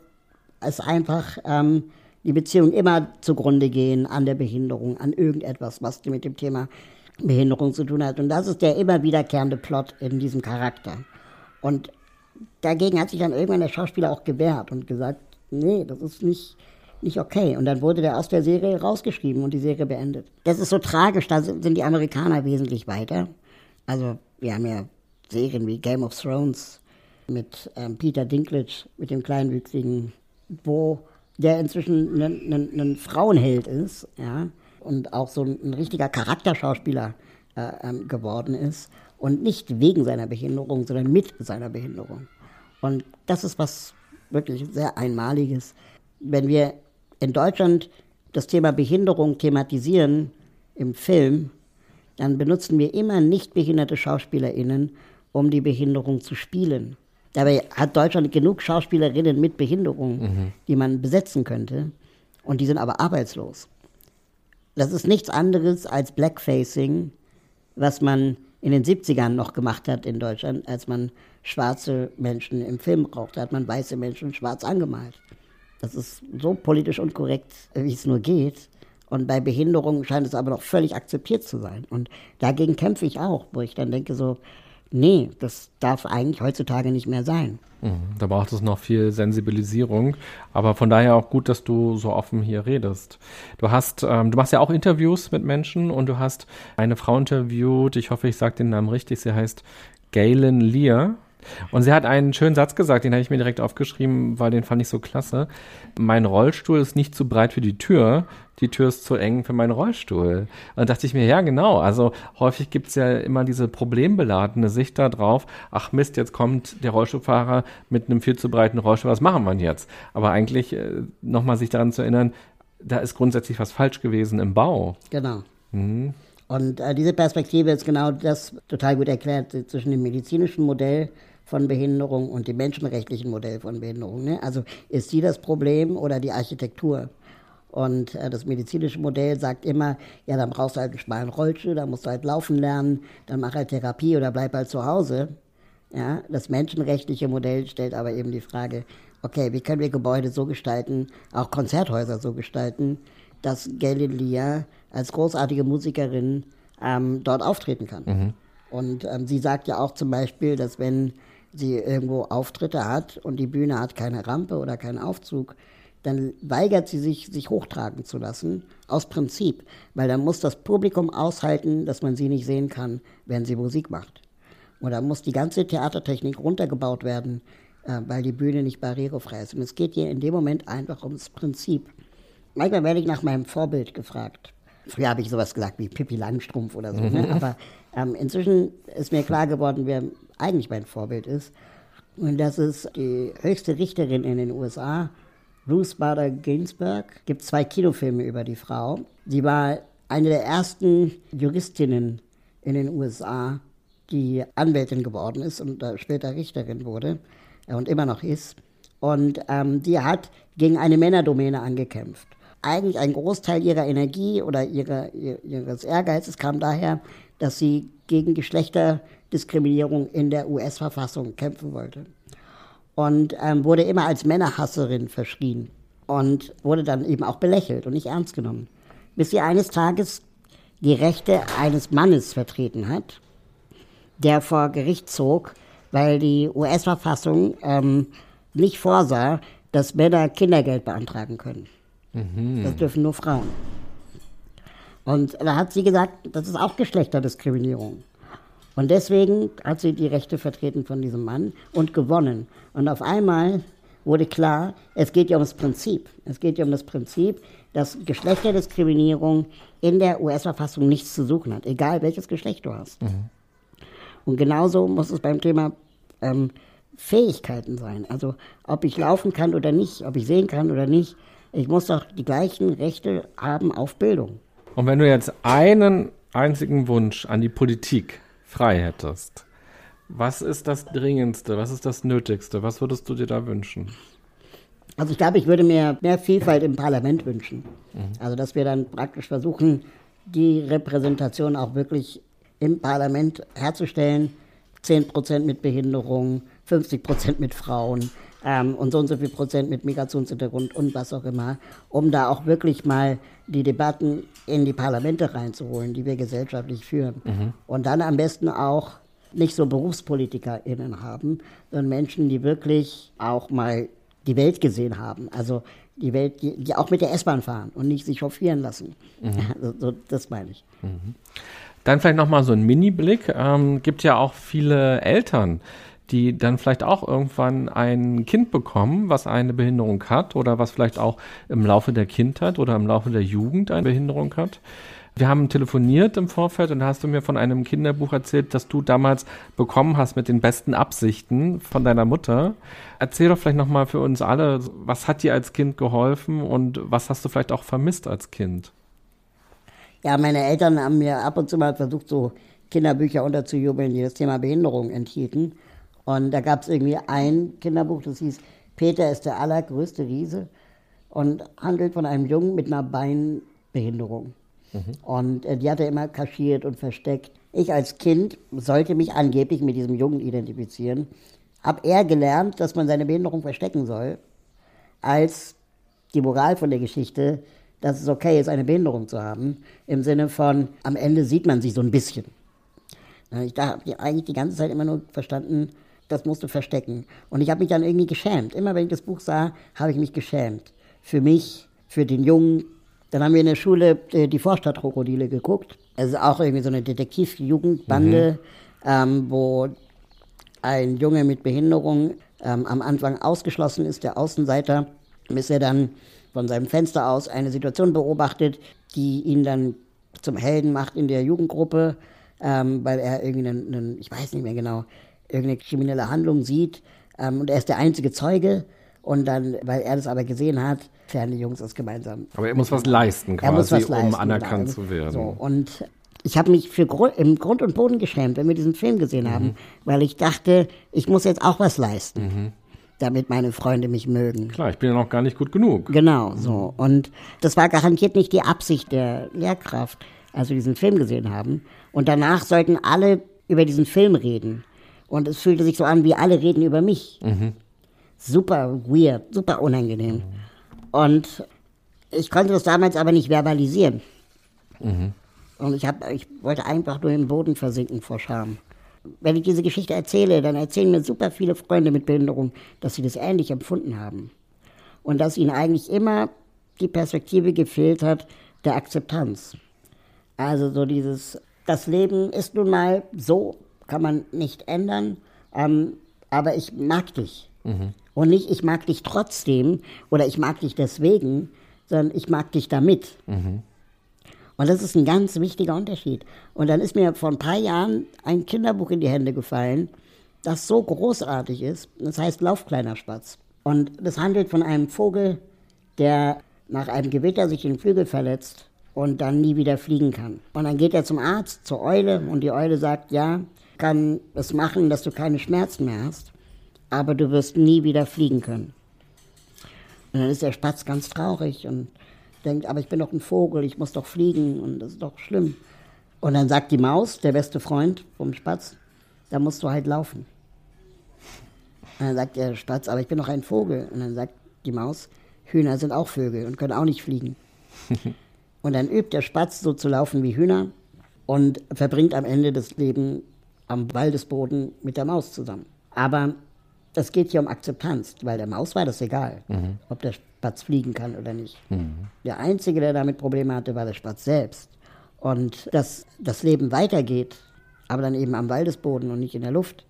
es einfach ähm, die Beziehungen immer zugrunde gehen an der Behinderung, an irgendetwas, was mit dem Thema Behinderung zu tun hat. Und das ist der immer wiederkehrende Plot in diesem Charakter. Und dagegen hat sich dann irgendwann der Schauspieler auch gewehrt und gesagt, nee, das ist nicht, nicht okay. Und dann wurde der aus der Serie rausgeschrieben und die Serie beendet. Das ist so tragisch, da sind die Amerikaner wesentlich weiter. Also wir haben ja Serien wie Game of Thrones mit ähm, Peter Dinklage, mit dem Kleinwüchsigen, wo der inzwischen ein Frauenheld ist, ja, und auch so ein, ein richtiger Charakterschauspieler äh, ähm, geworden ist. Und nicht wegen seiner Behinderung, sondern mit seiner Behinderung. Und das ist was, wirklich sehr Einmaliges. Wenn wir in Deutschland das Thema Behinderung thematisieren im Film, dann benutzen wir immer nicht behinderte SchauspielerInnen, um die Behinderung zu spielen. Dabei hat Deutschland genug Schauspielerinnen mit Behinderung, mhm. die man besetzen könnte. Und die sind aber arbeitslos. Das ist nichts anderes als Blackfacing, was man in den 70ern noch gemacht hat in Deutschland, als man schwarze Menschen im Film braucht. Da hat man weiße Menschen schwarz angemalt. Das ist so politisch unkorrekt, wie es nur geht. Und bei Behinderung scheint es aber noch völlig akzeptiert zu sein. Und dagegen kämpfe ich auch, wo ich dann denke so, nee, das darf eigentlich heutzutage nicht mehr sein. Mhm, da braucht es noch viel Sensibilisierung, aber von daher auch gut, dass du so offen hier redest. Du hast, ähm, du machst ja auch Interviews mit Menschen und du hast eine Frau interviewt, ich hoffe, ich sage den Namen richtig, sie heißt Galen Lear. Und sie hat einen schönen Satz gesagt, den habe ich mir direkt aufgeschrieben, weil den fand ich so klasse. Mein Rollstuhl ist nicht zu breit für die Tür, die Tür ist zu eng für meinen Rollstuhl. Und dachte ich mir, ja genau, also häufig gibt es ja immer diese problembeladene Sicht da drauf, ach Mist, jetzt kommt der Rollstuhlfahrer mit einem viel zu breiten Rollstuhl, was machen wir jetzt? Aber eigentlich äh, nochmal sich daran zu erinnern, da ist grundsätzlich was falsch gewesen im Bau. Genau. Mhm. Und äh, diese Perspektive ist genau das total gut erklärt zwischen dem medizinischen Modell von Behinderung und dem menschenrechtlichen Modell von Behinderung. Ne? Also ist sie das Problem oder die Architektur? Und äh, das medizinische Modell sagt immer, ja, dann brauchst du halt einen schmalen Rollstuhl, dann musst du halt laufen lernen, dann mach halt Therapie oder bleib halt zu Hause. Ja, das menschenrechtliche Modell stellt aber eben die Frage, okay, wie können wir Gebäude so gestalten, auch Konzerthäuser so gestalten, dass Galilea als großartige Musikerin ähm, dort auftreten kann. Mhm. Und ähm, sie sagt ja auch zum Beispiel, dass wenn sie irgendwo Auftritte hat und die Bühne hat keine Rampe oder keinen Aufzug, dann weigert sie sich, sich hochtragen zu lassen, aus Prinzip, weil dann muss das Publikum aushalten, dass man sie nicht sehen kann, wenn sie Musik macht. Oder muss die ganze Theatertechnik runtergebaut werden, äh, weil die Bühne nicht barrierefrei ist. Und es geht hier in dem Moment einfach ums Prinzip. Manchmal werde ich nach meinem Vorbild gefragt. Früher habe ich sowas gesagt wie Pippi Langstrumpf oder so. Ne? Mhm. Ne? Aber ähm, inzwischen ist mir klar geworden, wer eigentlich mein Vorbild ist. Und das ist die höchste Richterin in den USA, Ruth Bader Ginsburg. Gibt zwei Kinofilme über die Frau. Sie war eine der ersten Juristinnen in den USA, die Anwältin geworden ist und äh, später Richterin wurde äh, und immer noch ist. Und ähm, die hat gegen eine Männerdomäne angekämpft. eigentlich ein Großteil ihrer Energie oder ihrer, ihres Ehrgeizes kam daher, dass sie gegen Geschlechterdiskriminierung in der US-Verfassung kämpfen wollte. Und ähm, wurde immer als Männerhasserin verschrien und wurde dann eben auch belächelt und nicht ernst genommen. Bis sie eines Tages die Rechte eines Mannes vertreten hat, der vor Gericht zog, weil die US-Verfassung ähm, nicht vorsah, dass Männer Kindergeld beantragen können. Mhm. Das dürfen nur Frauen. Und da hat sie gesagt, das ist auch Geschlechterdiskriminierung. Und deswegen hat sie die Rechte vertreten von diesem Mann und gewonnen. Und auf einmal wurde klar, es geht ja um das Prinzip. Es geht ja um das Prinzip, dass Geschlechterdiskriminierung in der US-Verfassung nichts zu suchen hat, egal welches Geschlecht du hast. Mhm. Und genauso muss es beim Thema ähm, Fähigkeiten sein. Also ob ich laufen kann oder nicht, ob ich sehen kann oder nicht. Ich muss doch die gleichen Rechte haben auf Bildung. Und wenn du jetzt einen einzigen Wunsch an die Politik frei hättest, was ist das Dringendste, was ist das Nötigste, was würdest du dir da wünschen? Also ich glaube, ich würde mir mehr Vielfalt im Parlament wünschen. Mhm. Also dass wir dann praktisch versuchen, die Repräsentation auch wirklich im Parlament herzustellen. 10 Prozent mit Behinderung, 50 Prozent mit Frauen, ähm, und so und so viel Prozent mit Migrationshintergrund und was auch immer, um da auch wirklich mal die Debatten in die Parlamente reinzuholen, die wir gesellschaftlich führen. Mhm. Und dann am besten auch nicht so BerufspolitikerInnen haben, sondern Menschen, die wirklich auch mal die Welt gesehen haben. Also die Welt, die, die auch mit der S-Bahn fahren und nicht sich chauffieren lassen. Mhm. Also, so, das meine ich. Mhm. Dann vielleicht nochmal so ein Mini-Blick. Ähm, gibt ja auch viele Eltern, die dann vielleicht auch irgendwann ein Kind bekommen, was eine Behinderung hat oder was vielleicht auch im Laufe der Kindheit oder im Laufe der Jugend eine Behinderung hat. Wir haben telefoniert im Vorfeld und hast du mir von einem Kinderbuch erzählt, das du damals bekommen hast mit den besten Absichten von deiner Mutter. Erzähl doch vielleicht nochmal für uns alle, was hat dir als Kind geholfen und was hast du vielleicht auch vermisst als Kind? Ja, meine Eltern haben mir ab und zu mal versucht, so Kinderbücher unterzujubeln, die das Thema Behinderung enthielten. Und da gab es irgendwie ein Kinderbuch, das hieß Peter ist der allergrößte Riese und handelt von einem Jungen mit einer Beinbehinderung. Mhm. Und äh, die hat er immer kaschiert und versteckt. Ich als Kind sollte mich angeblich mit diesem Jungen identifizieren. Hab er gelernt, dass man seine Behinderung verstecken soll, als die Moral von der Geschichte, dass es okay ist, eine Behinderung zu haben. Im Sinne von, am Ende sieht man sich so ein bisschen. Ich habe eigentlich die ganze Zeit immer nur verstanden, das musst du verstecken. Und ich habe mich dann irgendwie geschämt. Immer wenn ich das Buch sah, habe ich mich geschämt. Für mich, für den Jungen. Dann haben wir in der Schule äh, die Vorstadtkrokodile geguckt. Es ist auch irgendwie so eine Detektivjugendbande, mhm. ähm, wo ein Junge mit Behinderung ähm, am Anfang ausgeschlossen ist, der Außenseiter, bis er dann von seinem Fenster aus eine Situation beobachtet, die ihn dann zum Helden macht in der Jugendgruppe, ähm, weil er irgendwie einen, einen, ich weiß nicht mehr genau, irgendeine kriminelle Handlung sieht ähm, und er ist der einzige Zeuge und dann, weil er das aber gesehen hat, klären die Jungs das gemeinsam. Aber er muss was leisten quasi, was leisten, um anerkannt zu werden. So, und ich habe mich für Gru im Grund und Boden geschämt, wenn wir diesen Film gesehen mhm. haben, weil ich dachte, ich muss jetzt auch was leisten. Mhm damit meine Freunde mich mögen. Klar, ich bin ja noch gar nicht gut genug. Genau, so. Und das war garantiert nicht die Absicht der Lehrkraft, als wir diesen Film gesehen haben. Und danach sollten alle über diesen Film reden. Und es fühlte sich so an, wie alle reden über mich. Mhm. Super weird, super unangenehm. Mhm. Und ich konnte das damals aber nicht verbalisieren. Mhm. Und ich, hab, ich wollte einfach nur im Boden versinken vor Scham. Wenn ich diese Geschichte erzähle, dann erzählen mir super viele Freunde mit Behinderung, dass sie das ähnlich empfunden haben. Und dass ihnen eigentlich immer die Perspektive gefehlt hat der Akzeptanz. Also so dieses, das Leben ist nun mal so, kann man nicht ändern, ähm, aber ich mag dich. Mhm. Und nicht, ich mag dich trotzdem oder ich mag dich deswegen, sondern ich mag dich damit. Mhm. Und das ist ein ganz wichtiger Unterschied. Und dann ist mir vor ein paar Jahren ein Kinderbuch in die Hände gefallen, das so großartig ist. Das heißt Lauf, kleiner Spatz. Und das handelt von einem Vogel, der nach einem Gewitter sich den Flügel verletzt und dann nie wieder fliegen kann. Und dann geht er zum Arzt, zur Eule, und die Eule sagt, ja, kann es machen, dass du keine Schmerzen mehr hast, aber du wirst nie wieder fliegen können. Und dann ist der Spatz ganz traurig und denkt, aber ich bin doch ein Vogel, ich muss doch fliegen und das ist doch schlimm. Und dann sagt die Maus, der beste Freund vom Spatz, da musst du halt laufen. Und dann sagt der Spatz, aber ich bin doch ein Vogel. Und dann sagt die Maus, Hühner sind auch Vögel und können auch nicht fliegen. und dann übt der Spatz so zu laufen wie Hühner und verbringt am Ende des Lebens am Waldesboden mit der Maus zusammen. Aber das geht hier um Akzeptanz, weil der Maus war das egal, mhm. ob der Spatz fliegen kann oder nicht. Mhm. Der Einzige, der damit Probleme hatte, war der Spatz selbst. Und dass das Leben weitergeht, aber dann eben am Waldesboden und nicht in der Luft,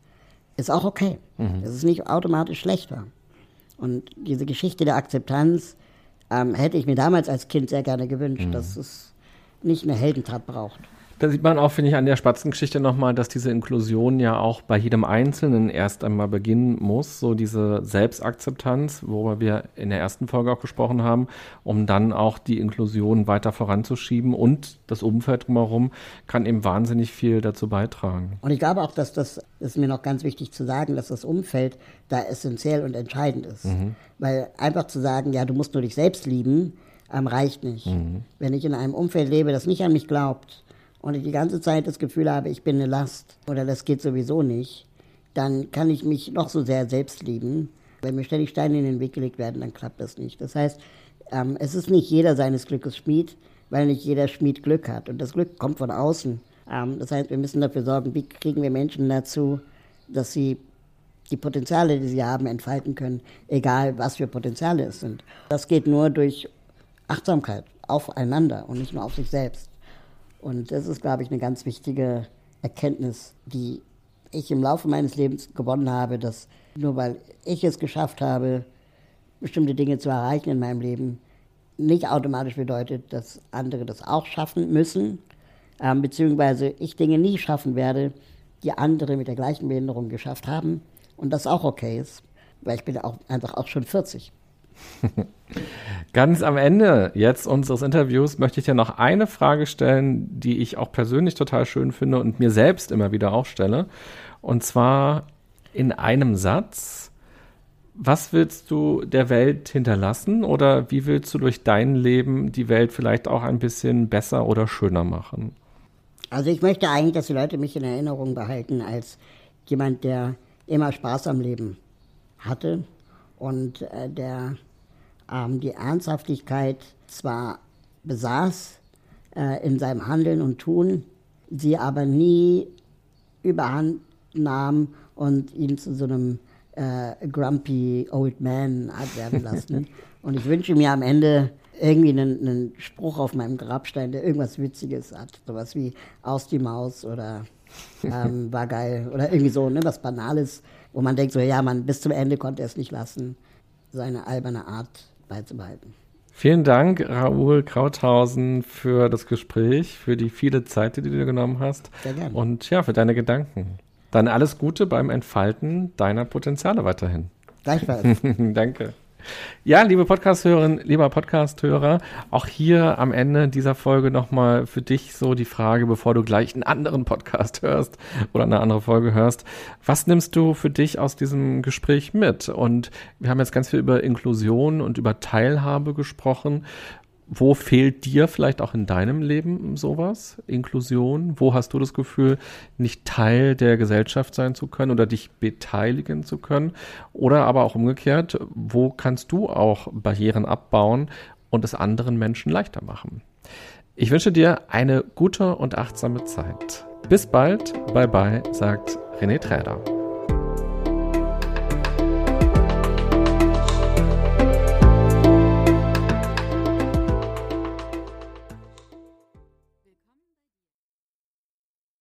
ist auch okay. Mhm. Das ist nicht automatisch schlechter. Und diese Geschichte der Akzeptanz ähm, hätte ich mir damals als Kind sehr gerne gewünscht, mhm. dass es nicht eine Heldentat braucht. Da sieht man auch, finde ich, an der Spatzengeschichte nochmal, dass diese Inklusion ja auch bei jedem Einzelnen erst einmal beginnen muss. So diese Selbstakzeptanz, worüber wir in der ersten Folge auch gesprochen haben, um dann auch die Inklusion weiter voranzuschieben. Und das Umfeld drumherum kann eben wahnsinnig viel dazu beitragen. Und ich glaube auch, dass das, das ist mir noch ganz wichtig zu sagen, dass das Umfeld da essentiell und entscheidend ist. Mhm. Weil einfach zu sagen, ja, du musst nur dich selbst lieben, ähm, reicht nicht. Mhm. Wenn ich in einem Umfeld lebe, das nicht an mich glaubt, und ich die ganze Zeit das Gefühl habe, ich bin eine Last oder das geht sowieso nicht, dann kann ich mich noch so sehr selbst lieben. Wenn mir ständig Steine in den Weg gelegt werden, dann klappt das nicht. Das heißt, ähm, es ist nicht jeder seines Glückes Schmied, weil nicht jeder Schmied Glück hat. Und das Glück kommt von außen. Ähm, das heißt, wir müssen dafür sorgen, wie kriegen wir Menschen dazu, dass sie die Potenziale, die sie haben, entfalten können, egal was für Potenziale es sind. Das geht nur durch Achtsamkeit aufeinander und nicht nur auf sich selbst. Und das ist, glaube ich, eine ganz wichtige Erkenntnis, die ich im Laufe meines Lebens gewonnen habe, dass nur weil ich es geschafft habe, bestimmte Dinge zu erreichen in meinem Leben, nicht automatisch bedeutet, dass andere das auch schaffen müssen, ähm, beziehungsweise ich Dinge nie schaffen werde, die andere mit der gleichen Behinderung geschafft haben und das auch okay ist, weil ich bin auch einfach auch schon 40. Ganz am Ende jetzt unseres Interviews möchte ich dir noch eine Frage stellen, die ich auch persönlich total schön finde und mir selbst immer wieder auch stelle. Und zwar in einem Satz. Was willst du der Welt hinterlassen oder wie willst du durch dein Leben die Welt vielleicht auch ein bisschen besser oder schöner machen? Also ich möchte eigentlich, dass die Leute mich in Erinnerung behalten als jemand, der immer Spaß am Leben hatte und äh, der ähm, die Ernsthaftigkeit zwar besaß äh, in seinem Handeln und Tun, sie aber nie überhand nahm und ihn zu so einem äh, grumpy old man hat werden lassen. und ich wünsche mir am Ende irgendwie einen, einen, Spruch auf meinem Grabstein, der irgendwas Witziges hat. Sowas wie aus die Maus oder ähm, war geil oder irgendwie so, ne, was Banales, wo man denkt so, ja, man bis zum Ende konnte er es nicht lassen, seine alberne Art beizubehalten. Vielen Dank, Raoul Krauthausen, für das Gespräch, für die viele Zeit, die du dir genommen hast. Sehr gerne. Und ja, für deine Gedanken. Dann alles Gute beim Entfalten deiner Potenziale weiterhin. Gleichfalls. Danke. Ja, liebe Podcast-Hörerinnen, lieber Podcast-Hörer, auch hier am Ende dieser Folge nochmal für dich so die Frage, bevor du gleich einen anderen Podcast hörst oder eine andere Folge hörst. Was nimmst du für dich aus diesem Gespräch mit? Und wir haben jetzt ganz viel über Inklusion und über Teilhabe gesprochen. Wo fehlt dir vielleicht auch in deinem Leben sowas? Inklusion? Wo hast du das Gefühl, nicht Teil der Gesellschaft sein zu können oder dich beteiligen zu können? Oder aber auch umgekehrt, wo kannst du auch Barrieren abbauen und es anderen Menschen leichter machen? Ich wünsche dir eine gute und achtsame Zeit. Bis bald. Bye bye, sagt René Träder.